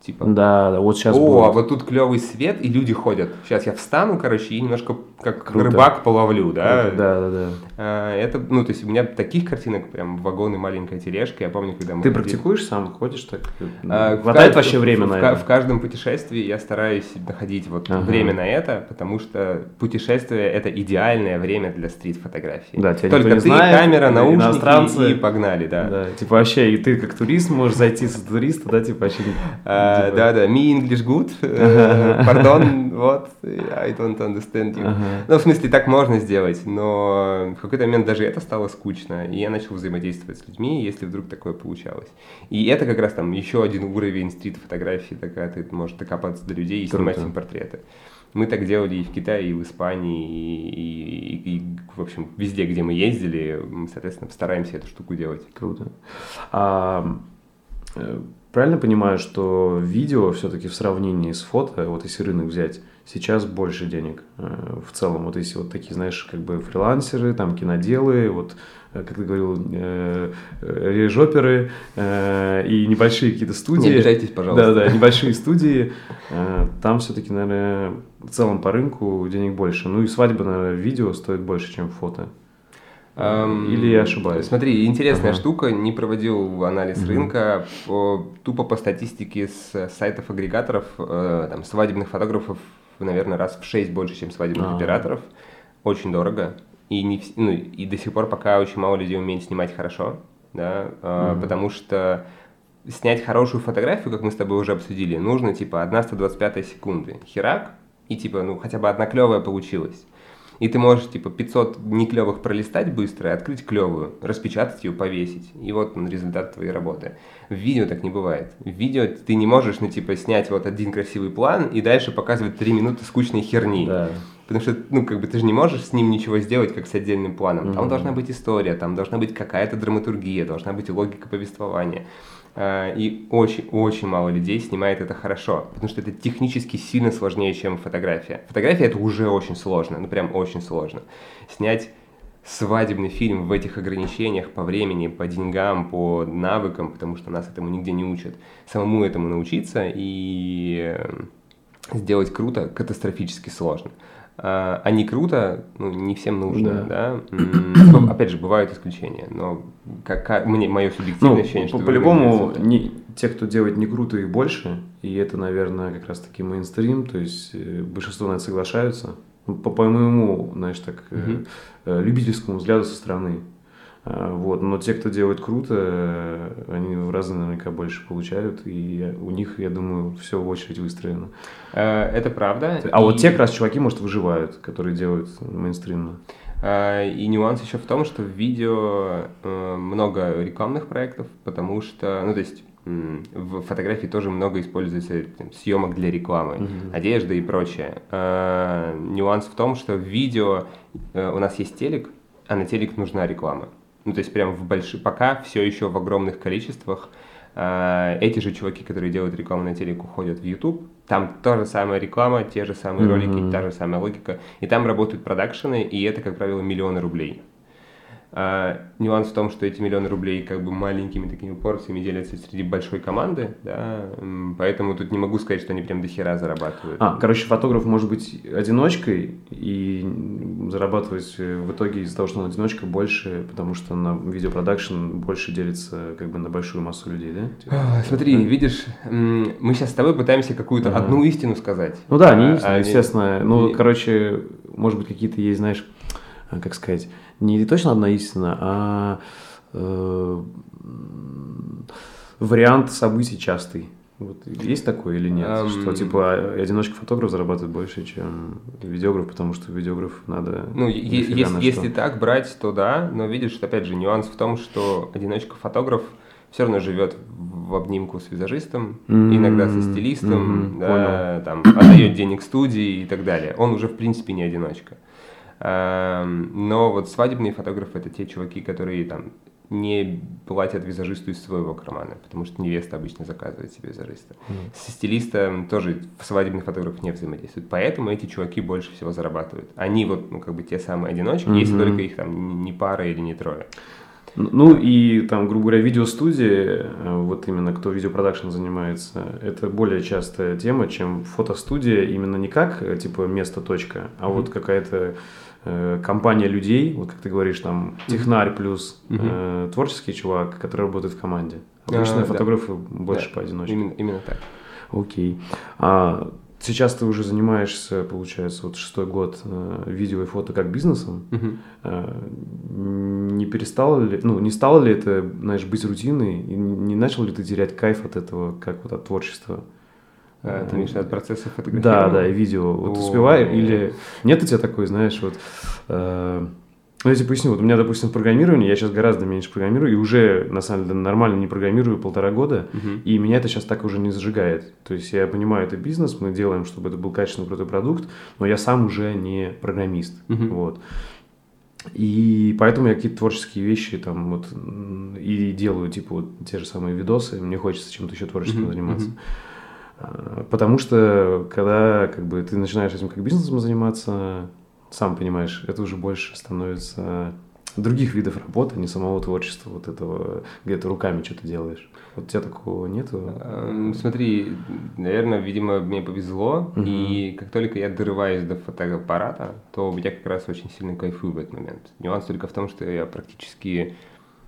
Типа, да, да, вот сейчас О, будет. а вот тут клевый свет, и люди ходят. Сейчас я встану, короче, и немножко как Круто. рыбак половлю, да? Круто. Да, да, да. А, это, ну, то есть у меня таких картинок прям вагон и маленькая тележка. Я помню, когда мы Ты ходили... практикуешь сам, ходишь так? А, Хватает в, вообще время в, на в, это? В каждом путешествии я стараюсь находить вот Ага. время на это, потому что путешествие это идеальное время для стрит-фотографии. Да, тебя Только ты, знает, камера, наушники иностранцы. и погнали, да. Да, типа вообще, и ты как турист можешь зайти с туриста, да, типа вообще... Типа- Да, да, me English good, э, pardon, вот, I don't understand you. Ну, в смысле, так можно сделать, но в какой-то момент даже это стало скучно, и я начал взаимодействовать с людьми, если вдруг такое получалось. И это как раз там еще один уровень стрит-фотографии, такая ты можешь докопаться до людей и снимать им портреты. Мы так делали и в Китае, и в Испании, и, и- и, в общем, везде, где мы ездили, мы, соответственно, стараемся эту штуку делать. Круто. А, э, правильно понимаю, что видео все-таки в сравнении с фото, вот если рынок взять, сейчас больше денег э, в целом. Вот если вот такие, знаешь, как бы фрилансеры, там киноделы, вот э, как ты говорил, э, э, режоперы э, и небольшие какие-то студии. Не обижайтесь, пожалуйста. Да, да, небольшие студии. э, Там все-таки, наверное, в целом по рынку денег больше. Ну и свадьба, наверное, видео стоит больше, чем фото. Эм, Или я ошибаюсь? Смотри, интересная Ага. штука, не проводил анализ Мгм. рынка, по- тупо по статистике с сайтов агрегаторов, э, там, свадебных фотографов, наверное, раз в 6 больше, чем свадебных А. операторов. Очень дорого. И, не, ну, и до сих пор пока очень мало людей умеет снимать хорошо, да, Мгм. потому что снять хорошую фотографию, как мы с тобой уже обсудили, нужно типа 1 125 секунды. Херак, и типа, ну, хотя бы одна клевая получилась. И ты можешь, типа, 500 неклевых пролистать быстро и открыть клевую, распечатать ее, повесить. И вот он, результат твоей работы. В видео так не бывает. В видео ты не можешь, ну, типа, снять вот один красивый план и дальше показывать 3 минуты скучной херни. Да. Потому что, ну, как бы ты же не можешь с ним ничего сделать, как с отдельным планом. Там Мгм. должна быть история, там должна быть какая-то драматургия, должна быть логика повествования. А, И очень-очень мало людей снимает это хорошо, потому что это технически сильно сложнее, чем фотография. Фотография это уже очень сложно, ну прям очень сложно. Снять свадебный фильм в этих ограничениях по времени, по деньгам, по навыкам, потому что нас этому нигде не учат. Самому этому научиться и э, сделать круто катастрофически сложно. А не круто, ну, не всем нужно, да. Б- Опять же, бывают исключения, но как, мне, мое субъективное Ну, ощущение, что... по-любому, не, те, кто делает не круто, их больше, и это, наверное, как раз-таки мейнстрим, то есть э, большинство на это соглашаются. Ну, По, по моему, знаешь, так, э, любительскому взгляду со стороны. А, Вот, но те, кто делает круто, э, они в разы наверняка больше получают, и у них, я думаю, все в очередь выстроено. Э, Это правда. А вот И- те как раз чуваки, может, выживают, которые делают мейнстримно. И нюанс еще в том, что в видео э, много рекламных проектов, потому что, ну, то есть в фотографии тоже много используется там, съемок для рекламы, Мгм. одежда и прочее. Нюанс в том, что в видео э, у нас есть телек, а на телек нужна реклама. Ну, то есть прям в больших, пока все еще в огромных количествах а, эти же чуваки, которые делают рекламу на телек, уходят в YouTube. Там та же самая реклама, те же самые Мгм. ролики, та же самая логика. И там работают продакшены, и это, как правило, миллионы рублей. А, нюанс в том, что эти миллионы рублей как бы маленькими такими порциями делятся среди большой команды, да, поэтому тут не могу сказать, что они прям до хера зарабатывают. А, короче, фотограф может быть одиночкой и зарабатывать э, в итоге из-за того, что он одиночка, больше, потому что на видеопродакшн больше делится как бы на большую массу людей, да? А, Смотри, да? видишь, мы сейчас с тобой пытаемся какую-то Ага. одну истину сказать. Ну да, не истина, а естественно. Ну, и- короче, может быть, какие-то есть, знаешь, а, как сказать, не точно одна истина, а э, вариант событий частый. Вот есть такое или нет? Эм. Что типа одиночка-фотограф зарабатывает больше, чем видеограф, потому что видеограф надо. Ну, если, если так брать, то да, но видишь, что, опять же, нюанс в том, что одиночка-фотограф все равно живет в обнимку с визажистом, М, иногда со стилистом, мгм, да, там, отдает денег студии и так далее. Он уже, в принципе, не одиночка. Эм, Но вот свадебные фотографы это те чуваки, которые там не платят визажисту из своего кармана, потому что невеста обычно заказывает себе визажиста. Мгм. Со стилистом тоже свадебный фотограф не взаимодействует. Поэтому эти чуваки больше всего зарабатывают. Они вот, ну, как бы те самые одиночки, если Мгм. только их там не пара или не трое. Ну и там, грубо говоря, видеостудии, э, вот именно кто видеопродакшн занимается, это более частая тема, чем фотостудия, именно не как э, типа место, точка, а mm-hmm. вот какая-то э, компания людей, вот как ты говоришь, там технарь плюс э, творческий чувак, который работает в команде. Обычно а, фотографы да. больше да. поодиночке. Именно, именно так. Окей. А Сейчас ты уже занимаешься, получается, вот шестой год э, видео и фото как бизнесом. Uh-huh. Не перестало ли, ну, не стало ли это, знаешь, быть рутиной? И не начал ли ты терять кайф от этого, как вот от творчества? А, ты имеешь от процесса фотографирования? Да, да, и видео. Вот успеваю или... Нет у тебя такой, знаешь, вот... Э, ну, я тебе поясню, вот у меня, допустим, программирование, я сейчас гораздо меньше программирую, и уже, на самом деле, нормально не программирую полтора года, uh-huh. и меня это сейчас так уже не зажигает. То есть я понимаю, это бизнес, мы делаем, чтобы это был качественный крутой продукт, но я сам уже не программист. Uh-huh. Вот. И поэтому я какие-то творческие вещи там вот и делаю, типа вот те же самые видосы, мне хочется чем-то еще творческим uh-huh. заниматься. Uh-huh. Потому что когда как бы ты начинаешь этим как бизнесом заниматься, сам понимаешь, это уже больше становится других видов работы, а не самого творчества, вот этого, где ты руками что-то делаешь. Вот у тебя такого нету? Эм, смотри, наверное, видимо, мне повезло, угу. и как только я дорываюсь до фотоаппарата, то я как раз очень сильно кайфую в этот момент. Нюанс только в том, что я практически,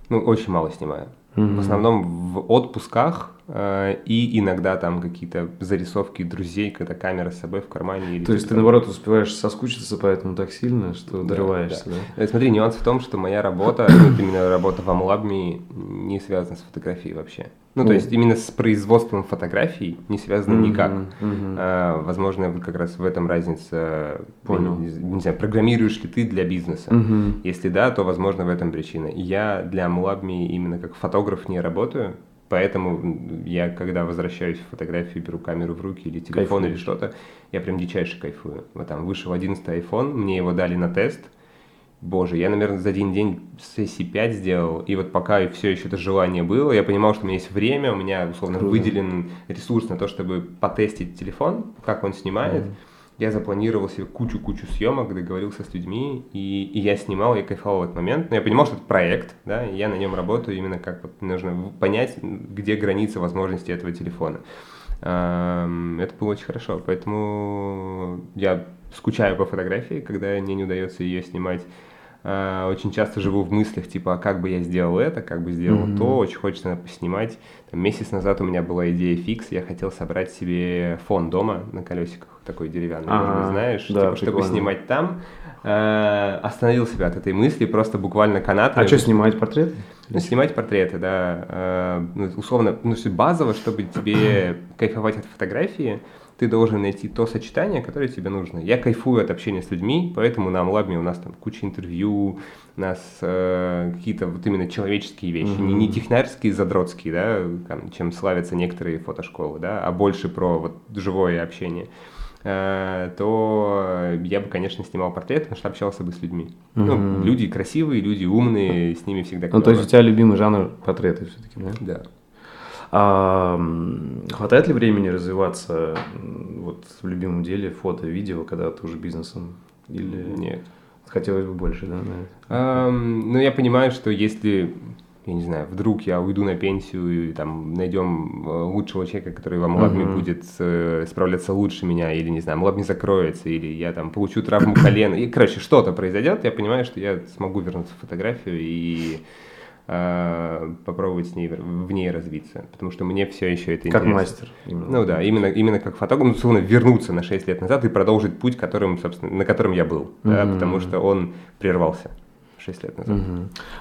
ну, очень мало снимаю. Mm-hmm. В основном в отпусках и иногда там какие-то зарисовки друзей, когда камера с собой в кармане. Или То есть ты наоборот успеваешь соскучиться поэтому так сильно, что да, дорываешься, да. да? Смотри, нюанс в том, что моя работа, ну, именно работа в Амлабме не связана с фотографией вообще. Ну, то есть именно с производством фотографий не связано mm-hmm, никак. Mm-hmm. А, возможно, вот как раз в этом разница. Понял. Не, не знаю, программируешь ли ты для бизнеса? Mm-hmm. Если да, то, возможно, в этом причина. Я для Амлабми именно как фотограф не работаю, поэтому я, когда возвращаюсь в фотографию, беру камеру в руки или телефон Кайфуешь. или что-то, я прям дичайше кайфую. Вот там вышел 11 iPhone, мне его дали на тест – боже, я, наверное, за один день сессии 5 сделал, и вот пока все еще это желание было, я понимал, что у меня есть время, у меня, условно, Круто. выделен ресурс на то, чтобы потестить телефон, как он снимает. Mm. Я запланировал себе кучу-кучу съемок, договорился с людьми, и, и я снимал, я кайфовал в этот момент. Но я понимал, что это проект, да, и я на нем работаю именно как вот нужно понять, где границы возможностей этого телефона. Это было очень хорошо, поэтому я скучаю по фотографии, когда мне не удается ее снимать Uh, очень часто живу в мыслях, типа, а как бы я сделал это, как бы сделал mm-hmm. то, очень хочется поснимать. Там, месяц назад у меня была идея фикс, я хотел собрать себе фон дома на колесиках, такой деревянный, может быть, знаешь, да, типа, чтобы снимать там. Uh, остановил себя от этой мысли, просто буквально канат. А что, снимать портреты? Ну, снимать портреты, да. Uh, условно, ну, базово, чтобы тебе кайфовать от фотографии, ты должен найти то сочетание, которое тебе нужно. Я кайфую от общения с людьми, поэтому на Амлабме у нас там куча интервью, у нас э, какие-то вот именно человеческие вещи, mm-hmm. не, не технарские, задротские, да, там, чем славятся некоторые фотошколы, да, а больше про вот живое общение э, то я бы, конечно, снимал портрет, потому что общался бы с людьми. Mm-hmm. Ну, люди красивые, люди умные, с ними всегда Ну, то есть у тебя любимый жанр портреты все-таки, да? Да. А хватает ли времени развиваться вот в любимом деле, фото, видео, когда ты уже бизнесом? Или нет? Хотелось бы больше, да? А, ну, я понимаю, что если я не знаю, вдруг я уйду на пенсию и там найдем э, лучшего человека, который во Млабме uh-huh. будет э, справляться лучше меня, или, не знаю, Млаб закроется, или я там получу травму колена, и, короче, что-то произойдет, я понимаю, что я смогу вернуться в фотографию и попробовать с ней, в ней развиться, потому что мне все еще это как интересно. Как мастер. Именно. Ну да, именно, именно как фотограф, ну, условно, вернуться на 6 лет назад и продолжить путь, которым, собственно, на котором я был, mm-hmm. да, потому что он прервался 6 лет назад. Угу.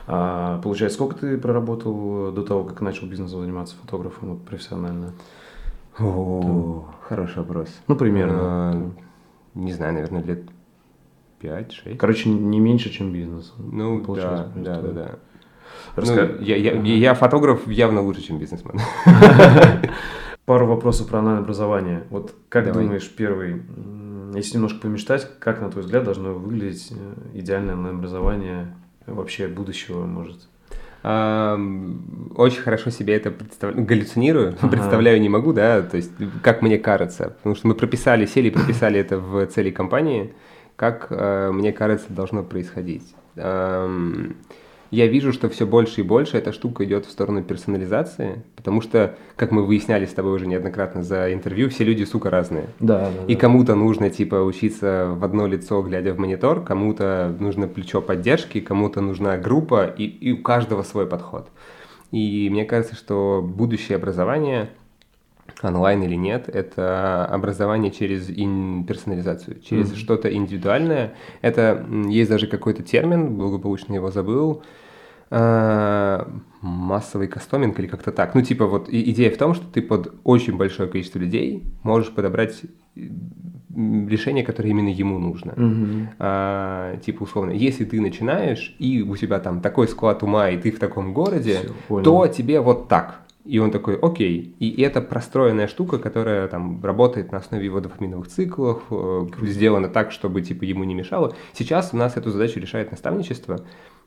А, получается, сколько ты проработал до того, как начал бизнесом заниматься фотографом вот, профессионально? О, хороший вопрос. Ну, примерно. А, не знаю, наверное, лет 5-6. Короче, не меньше, чем бизнес. Ну, да, да, да, да. Раска... Ну, я, я, я фотограф явно лучше, чем бизнесмен. Пару вопросов про онлайн-образование. Вот как Давай. думаешь, первый, если немножко помечтать, как, на твой взгляд, должно выглядеть э, идеальное онлайн-образование вообще будущего, может? очень хорошо себе это представляю, галлюцинирую, ага. представляю не могу, да, то есть как мне кажется, потому что мы прописали, сели и прописали это в цели компании, как э, мне кажется должно происходить. Я вижу, что все больше и больше эта штука идет в сторону персонализации, потому что, как мы выясняли с тобой уже неоднократно за интервью, все люди, сука, разные. Да, да. И кому-то нужно, типа, учиться в одно лицо, глядя в монитор, кому-то нужно плечо поддержки, кому-то нужна группа, и, и у каждого свой подход. И мне кажется, что будущее образование онлайн или нет, это образование через ин- персонализацию, через mm-hmm. что-то индивидуальное. Это есть даже какой-то термин, благополучно его забыл, массовый кастоминг или как-то так. Ну, типа вот идея в том, что ты под очень большое количество людей можешь подобрать решение, которое именно ему нужно. Mm-hmm. А, типа, условно, если ты начинаешь, и у тебя там такой склад ума, и ты в таком городе, Все, то тебе вот так. И он такой, окей. И это простроенная штука, которая там работает на основе его дофаминовых циклов, э, сделана так, чтобы типа ему не мешало. Сейчас у нас эту задачу решает наставничество.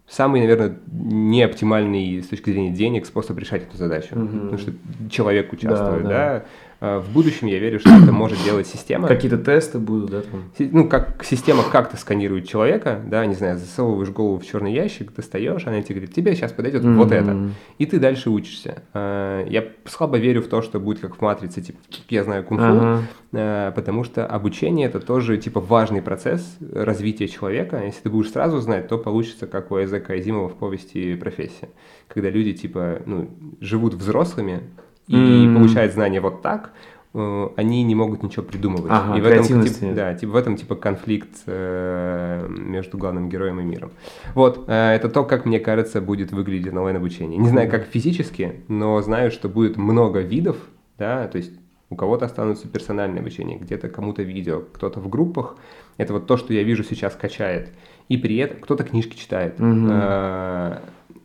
Самый, наверное, неоптимальный с точки зрения денег способ решать эту задачу. Mm-hmm. Потому что человек участвует, да, да. да в будущем я верю, что это может делать система. Какие-то тесты будут, да? Там? Ну, как система как-то сканирует человека, да, не знаю, засовываешь голову в черный ящик, достаешь, она тебе говорит, тебе сейчас подойдет mm-hmm. вот это. И ты дальше учишься. Э, я слабо верю в то, что будет как в «Матрице», типа, я знаю кунг-фу, uh-huh. потому что обучение – это тоже, типа, важный процесс развития человека. Если ты будешь сразу знать, то получится, как у Эзека Азимова в повести «Профессия», когда люди, типа, ну, живут взрослыми, и mm. получают знания вот так, э, они не могут ничего придумывать. Ага, и в этом, типа, да, типа, в этом типа конфликт э, между главным героем и миром. Вот, э, это то, как мне кажется, будет выглядеть онлайн-обучение. Не знаю, как физически, но знаю, что будет много видов, да, то есть у кого-то останутся персональное обучение, где-то кому-то видео, кто-то в группах. Это вот то, что я вижу сейчас качает. И при этом кто-то книжки читает. Угу. Э,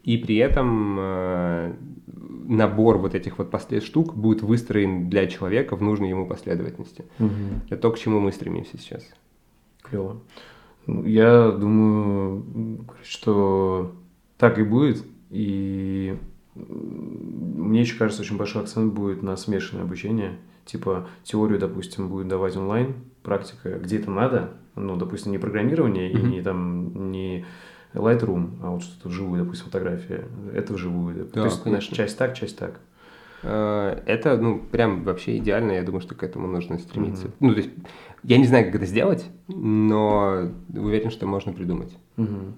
и при этом э, набор вот этих вот послед... штук будет выстроен для человека в нужной ему последовательности. Угу. Это то, к чему мы стремимся сейчас. Клево. Ну, я думаю, что так и будет. И мне еще кажется, очень большой акцент будет на смешанное обучение. Типа теорию, допустим, будет давать онлайн, практика где это надо, ну, допустим, не программирование mm-hmm. и не там не Lightroom, а вот что-то вживую, допустим, фотография, это вживую. Да, То есть, конечно. часть так, часть так. Э, это, ну, прям вообще идеально, я думаю, что к этому нужно стремиться. Mm-hmm. Ну, то есть, я не знаю, как это сделать, но уверен, что можно придумать. Mm-hmm.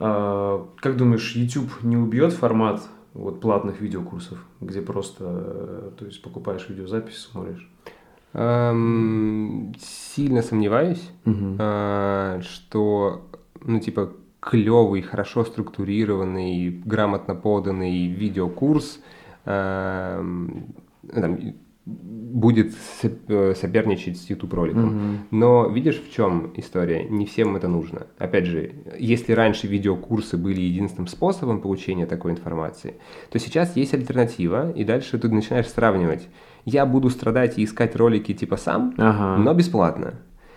А, как думаешь, YouTube не убьет формат вот платных видеокурсов, где просто, то есть, покупаешь видеозапись, смотришь? Эм, сильно сомневаюсь, угу. э, что, ну, типа, клевый, хорошо структурированный, грамотно поданный видеокурс э, там, будет э, соперничать с YouTube роликом. Mm-hmm. Но видишь, в чем история? Не всем это нужно. Опять же, если раньше видеокурсы были единственным способом получения такой информации, то сейчас есть альтернатива, и дальше ты начинаешь сравнивать. Я буду страдать и искать ролики типа сам, ага. но бесплатно.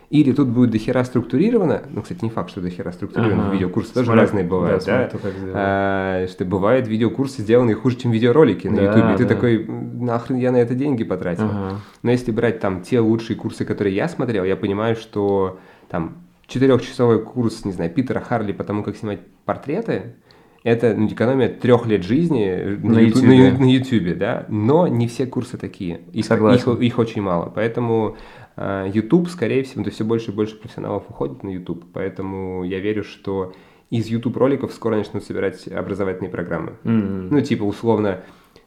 Или тут будет дохера структурировано, ну, кстати, не факт, что дохера структурировано, ага. видеокурсы тоже разные бывают, да, да? а, что бывают видеокурсы, сделанные хуже, чем видеоролики на YouTube, да, и ты да. такой, нахрен я на это деньги потратил. Ага. Но если брать там те лучшие курсы, которые я смотрел, я понимаю, что там четырехчасовой курс, не знаю, Питера Харли по тому, как снимать портреты, это ну, экономия трех лет жизни на, на, YouTube, на, на YouTube, да, но не все курсы такие, их, их, их очень мало, поэтому YouTube, скорее всего, то все больше и больше профессионалов уходит на YouTube, поэтому я верю, что из YouTube роликов скоро начнут собирать образовательные программы. Mm-hmm. Ну, типа, условно,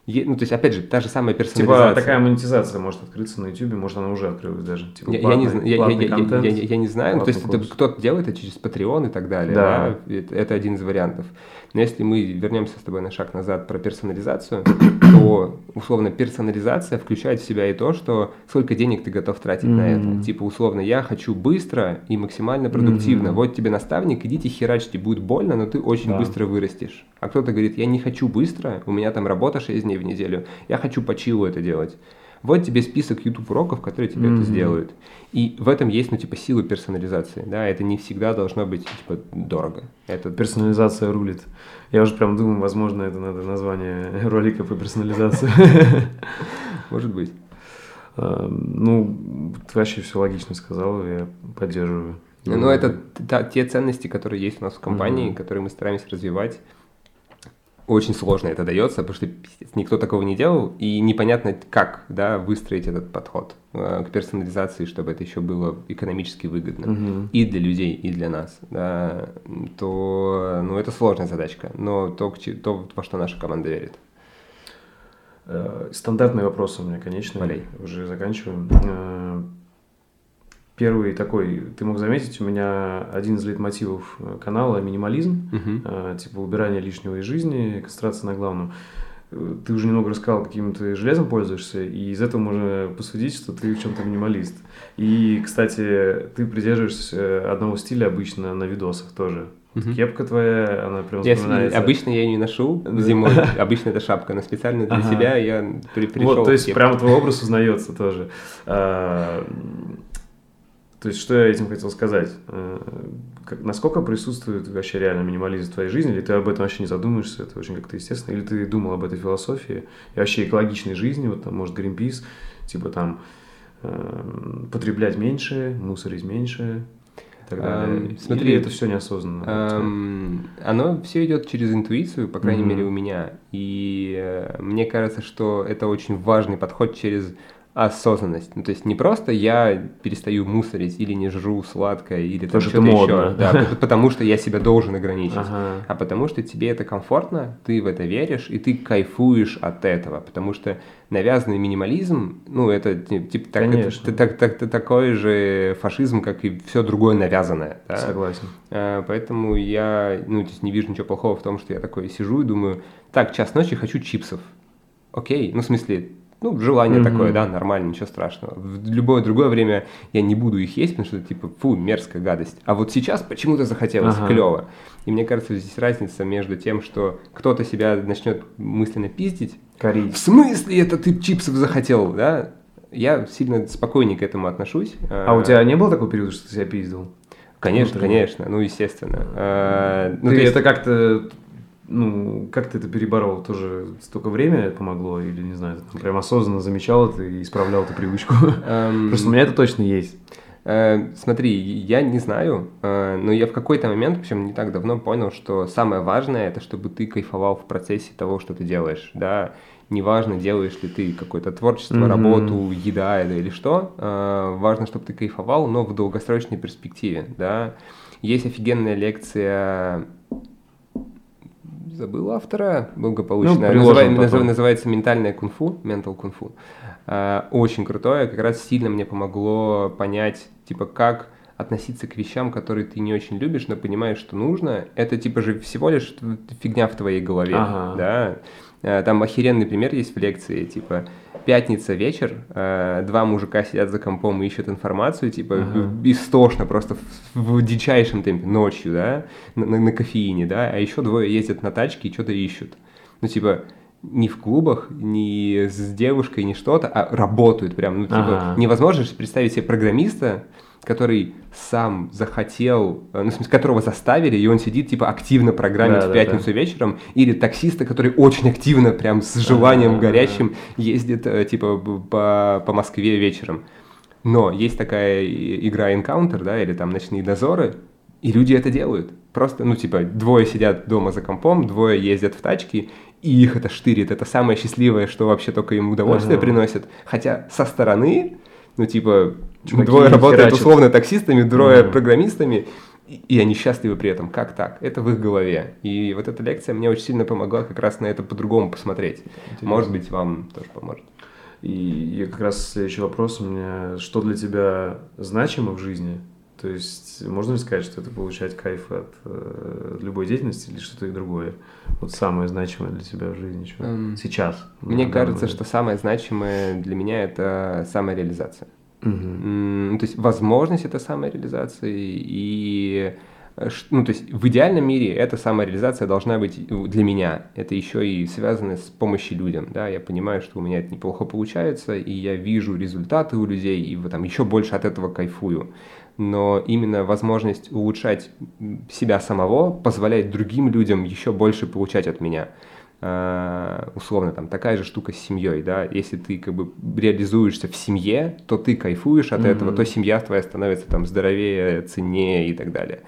ну, то есть, опять же, та же самая типа, персонализация. Типа, такая монетизация может открыться на YouTube, может, она уже открылась даже. Типа, я, платный, я, не, я, я, контент, я, я, я не знаю, ну, то есть, это, кто-то делает это через Patreon и так далее, да. да? Это, это один из вариантов. Но если мы вернемся с тобой на шаг назад про персонализацию, то, условно, персонализация включает в себя и то, что сколько денег ты готов тратить mm-hmm. на это. Типа, условно, я хочу быстро и максимально продуктивно. Mm-hmm. Вот тебе наставник, идите херачьте, будет больно, но ты очень да. быстро вырастешь. А кто-то говорит, я не хочу быстро, у меня там работа 6 дней в неделю, я хочу по чилу это делать. Вот тебе список YouTube уроков, которые тебе mm-hmm. это сделают. И в этом есть, ну, типа, сила персонализации, да, это не всегда должно быть, типа, дорого. Это... Персонализация рулит. Я уже прям думаю, возможно, это надо название ролика по персонализации. Может быть. А, ну, ты вообще все логично сказал, я поддерживаю. Ну, это та, те ценности, которые есть у нас в компании, mm-hmm. которые мы стараемся развивать. Очень сложно это дается, потому что никто такого не делал, и непонятно, как да, выстроить этот подход э, к персонализации, чтобы это еще было экономически выгодно mm-hmm. и для людей, и для нас. Да, то ну, это сложная задачка, но то, то, во что наша команда верит. Э, стандартный вопрос у меня, конечно, уже заканчиваем. Э, Первый такой, ты мог заметить, у меня один из лейтмотивов э, канала минимализм, угу. э, типа убирание лишнего из жизни, концентрация на главном. Э, ты уже немного рассказал, каким ты железом пользуешься, и из этого можно посудить, что ты в чем-то минималист. И, кстати, ты придерживаешься одного стиля обычно на видосах тоже. Угу. Кепка твоя, она прям вспоминается. Обычно я ее не ношу зимой, обычно это шапка, но специально для себя я пришел Вот, то есть прям твой образ узнается тоже. А, то есть, что я этим хотел сказать? Э, как, насколько присутствует вообще реально минимализм в твоей жизни, или ты об этом вообще не задумаешься, это очень как-то естественно, или ты думал об этой философии и вообще экологичной жизни, вот там, может, Greenpeace, типа там, э, потреблять меньше, мусорить меньше, так далее. Um, смотри, Или это все неосознанно? Um, оно все идет через интуицию, по крайней mm-hmm. мере, у меня. И э, мне кажется, что это очень важный подход через осознанность. Ну, то есть не просто я перестаю мусорить или не жру сладкое, или там что-то еще. Да, потому что я себя должен ограничить. Ага. А потому что тебе это комфортно, ты в это веришь, и ты кайфуешь от этого. Потому что навязанный минимализм, ну, это типа так, это, так, так, так, такой же фашизм, как и все другое навязанное. Да? Согласен. А, поэтому я ну, то есть не вижу ничего плохого в том, что я такой сижу и думаю, так, час ночи хочу чипсов. Окей, ну, в смысле, ну, желание mm-hmm. такое, да, нормально, ничего страшного. В любое другое время я не буду их есть, потому что, типа, фу, мерзкая гадость. А вот сейчас почему-то захотелось, ага. клево. И мне кажется, здесь разница между тем, что кто-то себя начнет мысленно пиздить. Корить. В смысле это ты чипсов захотел, да? Я сильно спокойнее к этому отношусь. А у тебя не было такого периода, что ты себя пиздил? Конечно, конечно, ну, естественно. А, ну, ты есть... это как-то ну, как ты это переборол? Тоже столько времени помогло? Или, не знаю, ты прям осознанно замечал это и исправлял эту привычку? Эм, Просто у меня это точно есть. Э, смотри, я не знаю, э, но я в какой-то момент, причем не так давно, понял, что самое важное это чтобы ты кайфовал в процессе того, что ты делаешь, да. Неважно, делаешь ли ты какое-то творчество, mm-hmm. работу, еда или что, э, важно, чтобы ты кайфовал, но в долгосрочной перспективе, да. Есть офигенная лекция забыл автора, благополучно. Ну, Называй, назыв, называется «Ментальное кунг-фу», «Mental кунг-фу». А, очень крутое, как раз сильно мне помогло понять, типа, как относиться к вещам, которые ты не очень любишь, но понимаешь, что нужно. Это, типа, же всего лишь фигня в твоей голове, ага. да. А, там охеренный пример есть в лекции, типа, пятница вечер, э, два мужика сидят за компом и ищут информацию, типа, ага. истошно, просто в, в дичайшем темпе, ночью, да, на, на, на кофеине, да, а еще двое ездят на тачке и что-то ищут. Ну, типа, не в клубах, не с девушкой, не что-то, а работают прям. Ну, типа, ага. невозможно же представить себе программиста, который сам захотел, э, ну, в смысле, которого заставили, и он сидит, типа, активно программит да, в пятницу да, да. вечером, или таксиста, который очень активно, прям с желанием А-а-а. горящим, ездит, э, типа, по, по Москве вечером. Но есть такая игра Encounter, да, или там Ночные дозоры, и люди это делают. Просто, ну, типа, двое сидят дома за компом, двое ездят в тачке, и их это штырит. Это самое счастливое, что вообще только им удовольствие ага. приносит. Хотя со стороны, ну, типа, Чуваки двое работают херачат. условно таксистами, двое mm. программистами, и, и они счастливы при этом. Как так? Это в их голове. И вот эта лекция мне очень сильно помогла как раз на это по-другому посмотреть. Интересно. Может быть, вам тоже поможет. И, и как раз следующий вопрос у меня. Что для тебя значимо в жизни? То есть можно ли сказать, что это получать кайф от э, любой деятельности или что-то другое? Вот самое значимое для тебя в жизни что? Um, сейчас. Мне кажется, момент. что самое значимое для меня это самореализация. Угу. То есть возможность это самореализации и э, ну, то есть в идеальном мире эта самореализация должна быть для меня. Это еще и связано с помощью людям, да, я понимаю, что у меня это неплохо получается, и я вижу результаты у людей, и там еще больше от этого кайфую. Но именно возможность улучшать себя самого позволяет другим людям еще больше получать от меня. Uh, условно, там такая же штука с семьей, да, если ты как бы реализуешься в семье, то ты кайфуешь от mm-hmm. этого, то семья твоя становится там здоровее, ценнее и так далее.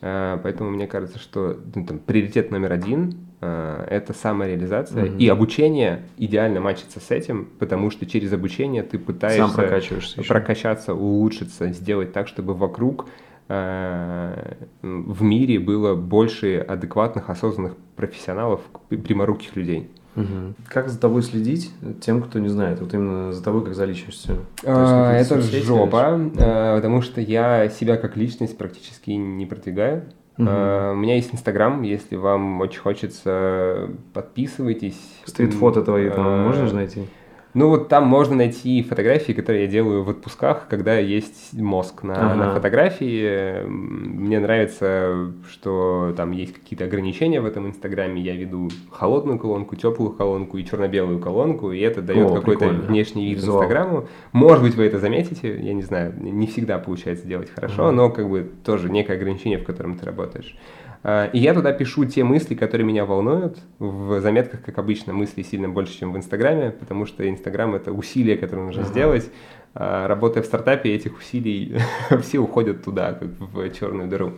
Uh, поэтому мне кажется, что ну, там, приоритет номер один uh, это самореализация, mm-hmm. и обучение идеально мачится с этим, потому что через обучение ты пытаешься прокачаться, улучшиться, сделать так, чтобы вокруг Э, в мире было больше адекватных, осознанных профессионалов, пряморуких людей. Угу. Как за тобой следить тем, кто не знает? Вот именно за тобой как за личностью. А, это жопа, а, потому что я себя как личность практически не продвигаю. Угу. Uh, у меня есть Инстаграм, если вам очень хочется, подписывайтесь. Стрит-фото твои там uh, можно найти? Ну вот там можно найти фотографии, которые я делаю в отпусках, когда есть мозг на, ага. на фотографии. Мне нравится, что там есть какие-то ограничения в этом инстаграме. Я веду холодную колонку, теплую колонку и черно-белую колонку, и это дает какой-то внешний вид Визуал. инстаграму. Может быть, вы это заметите, я не знаю, не всегда получается делать хорошо, ага. но как бы тоже некое ограничение, в котором ты работаешь. А, и я туда пишу те мысли, которые меня волнуют. В заметках, как обычно, мыслей сильно больше, чем в Инстаграме, потому что Инстаграм — это усилия, которые нужно ага. сделать. А, работая в стартапе, этих усилий все уходят туда, как в черную дыру.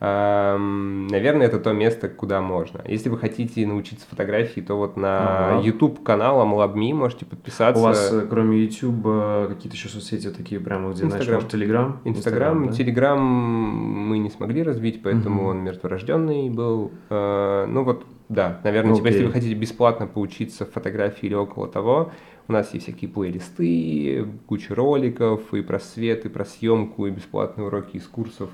Наверное, это то место, куда можно. Если вы хотите научиться фотографии, то вот на ага. YouTube канал Амлабми можете подписаться. У вас, э, кроме YouTube, э, какие-то еще соцсети такие прямо, где, Instagram. знаешь, Telegram? Instagram, Telegram мы не смогли развить, поэтому угу. он мертворожденный был. Э, ну вот, да, наверное, okay. типа, если вы хотите бесплатно поучиться фотографии или около того, у нас есть всякие плейлисты, куча роликов и про свет, и про съемку, и бесплатные уроки из курсов.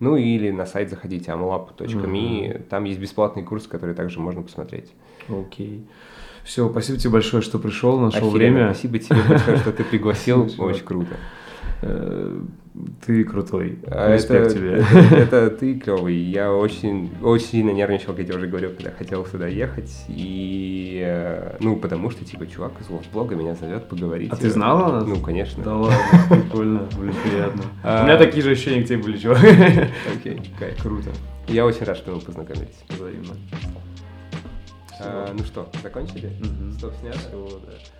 Ну или на сайт заходите amlab.me, mm-hmm. там есть бесплатный курс, который также можно посмотреть. Окей. Okay. Все, спасибо тебе большое, что пришел, нашел Офигенно, время. Спасибо тебе большое, что ты пригласил, очень круто. Э, ты крутой. А Респект это, тебе. Это, это ты клевый. Я очень, очень сильно нервничал, как я уже говорил, когда хотел сюда ехать. И, э, ну, потому что, типа, чувак из блога меня зовет поговорить. А ты знал о нас? Ну, конечно. Да ладно, прикольно, блин, приятно. А... У меня такие же ощущения к тебе были, чувак. Окей, кайф. Круто. Я очень рад, что мы познакомились. Взаимно. А, ну что, закончили? Стоп, снят? Все, да.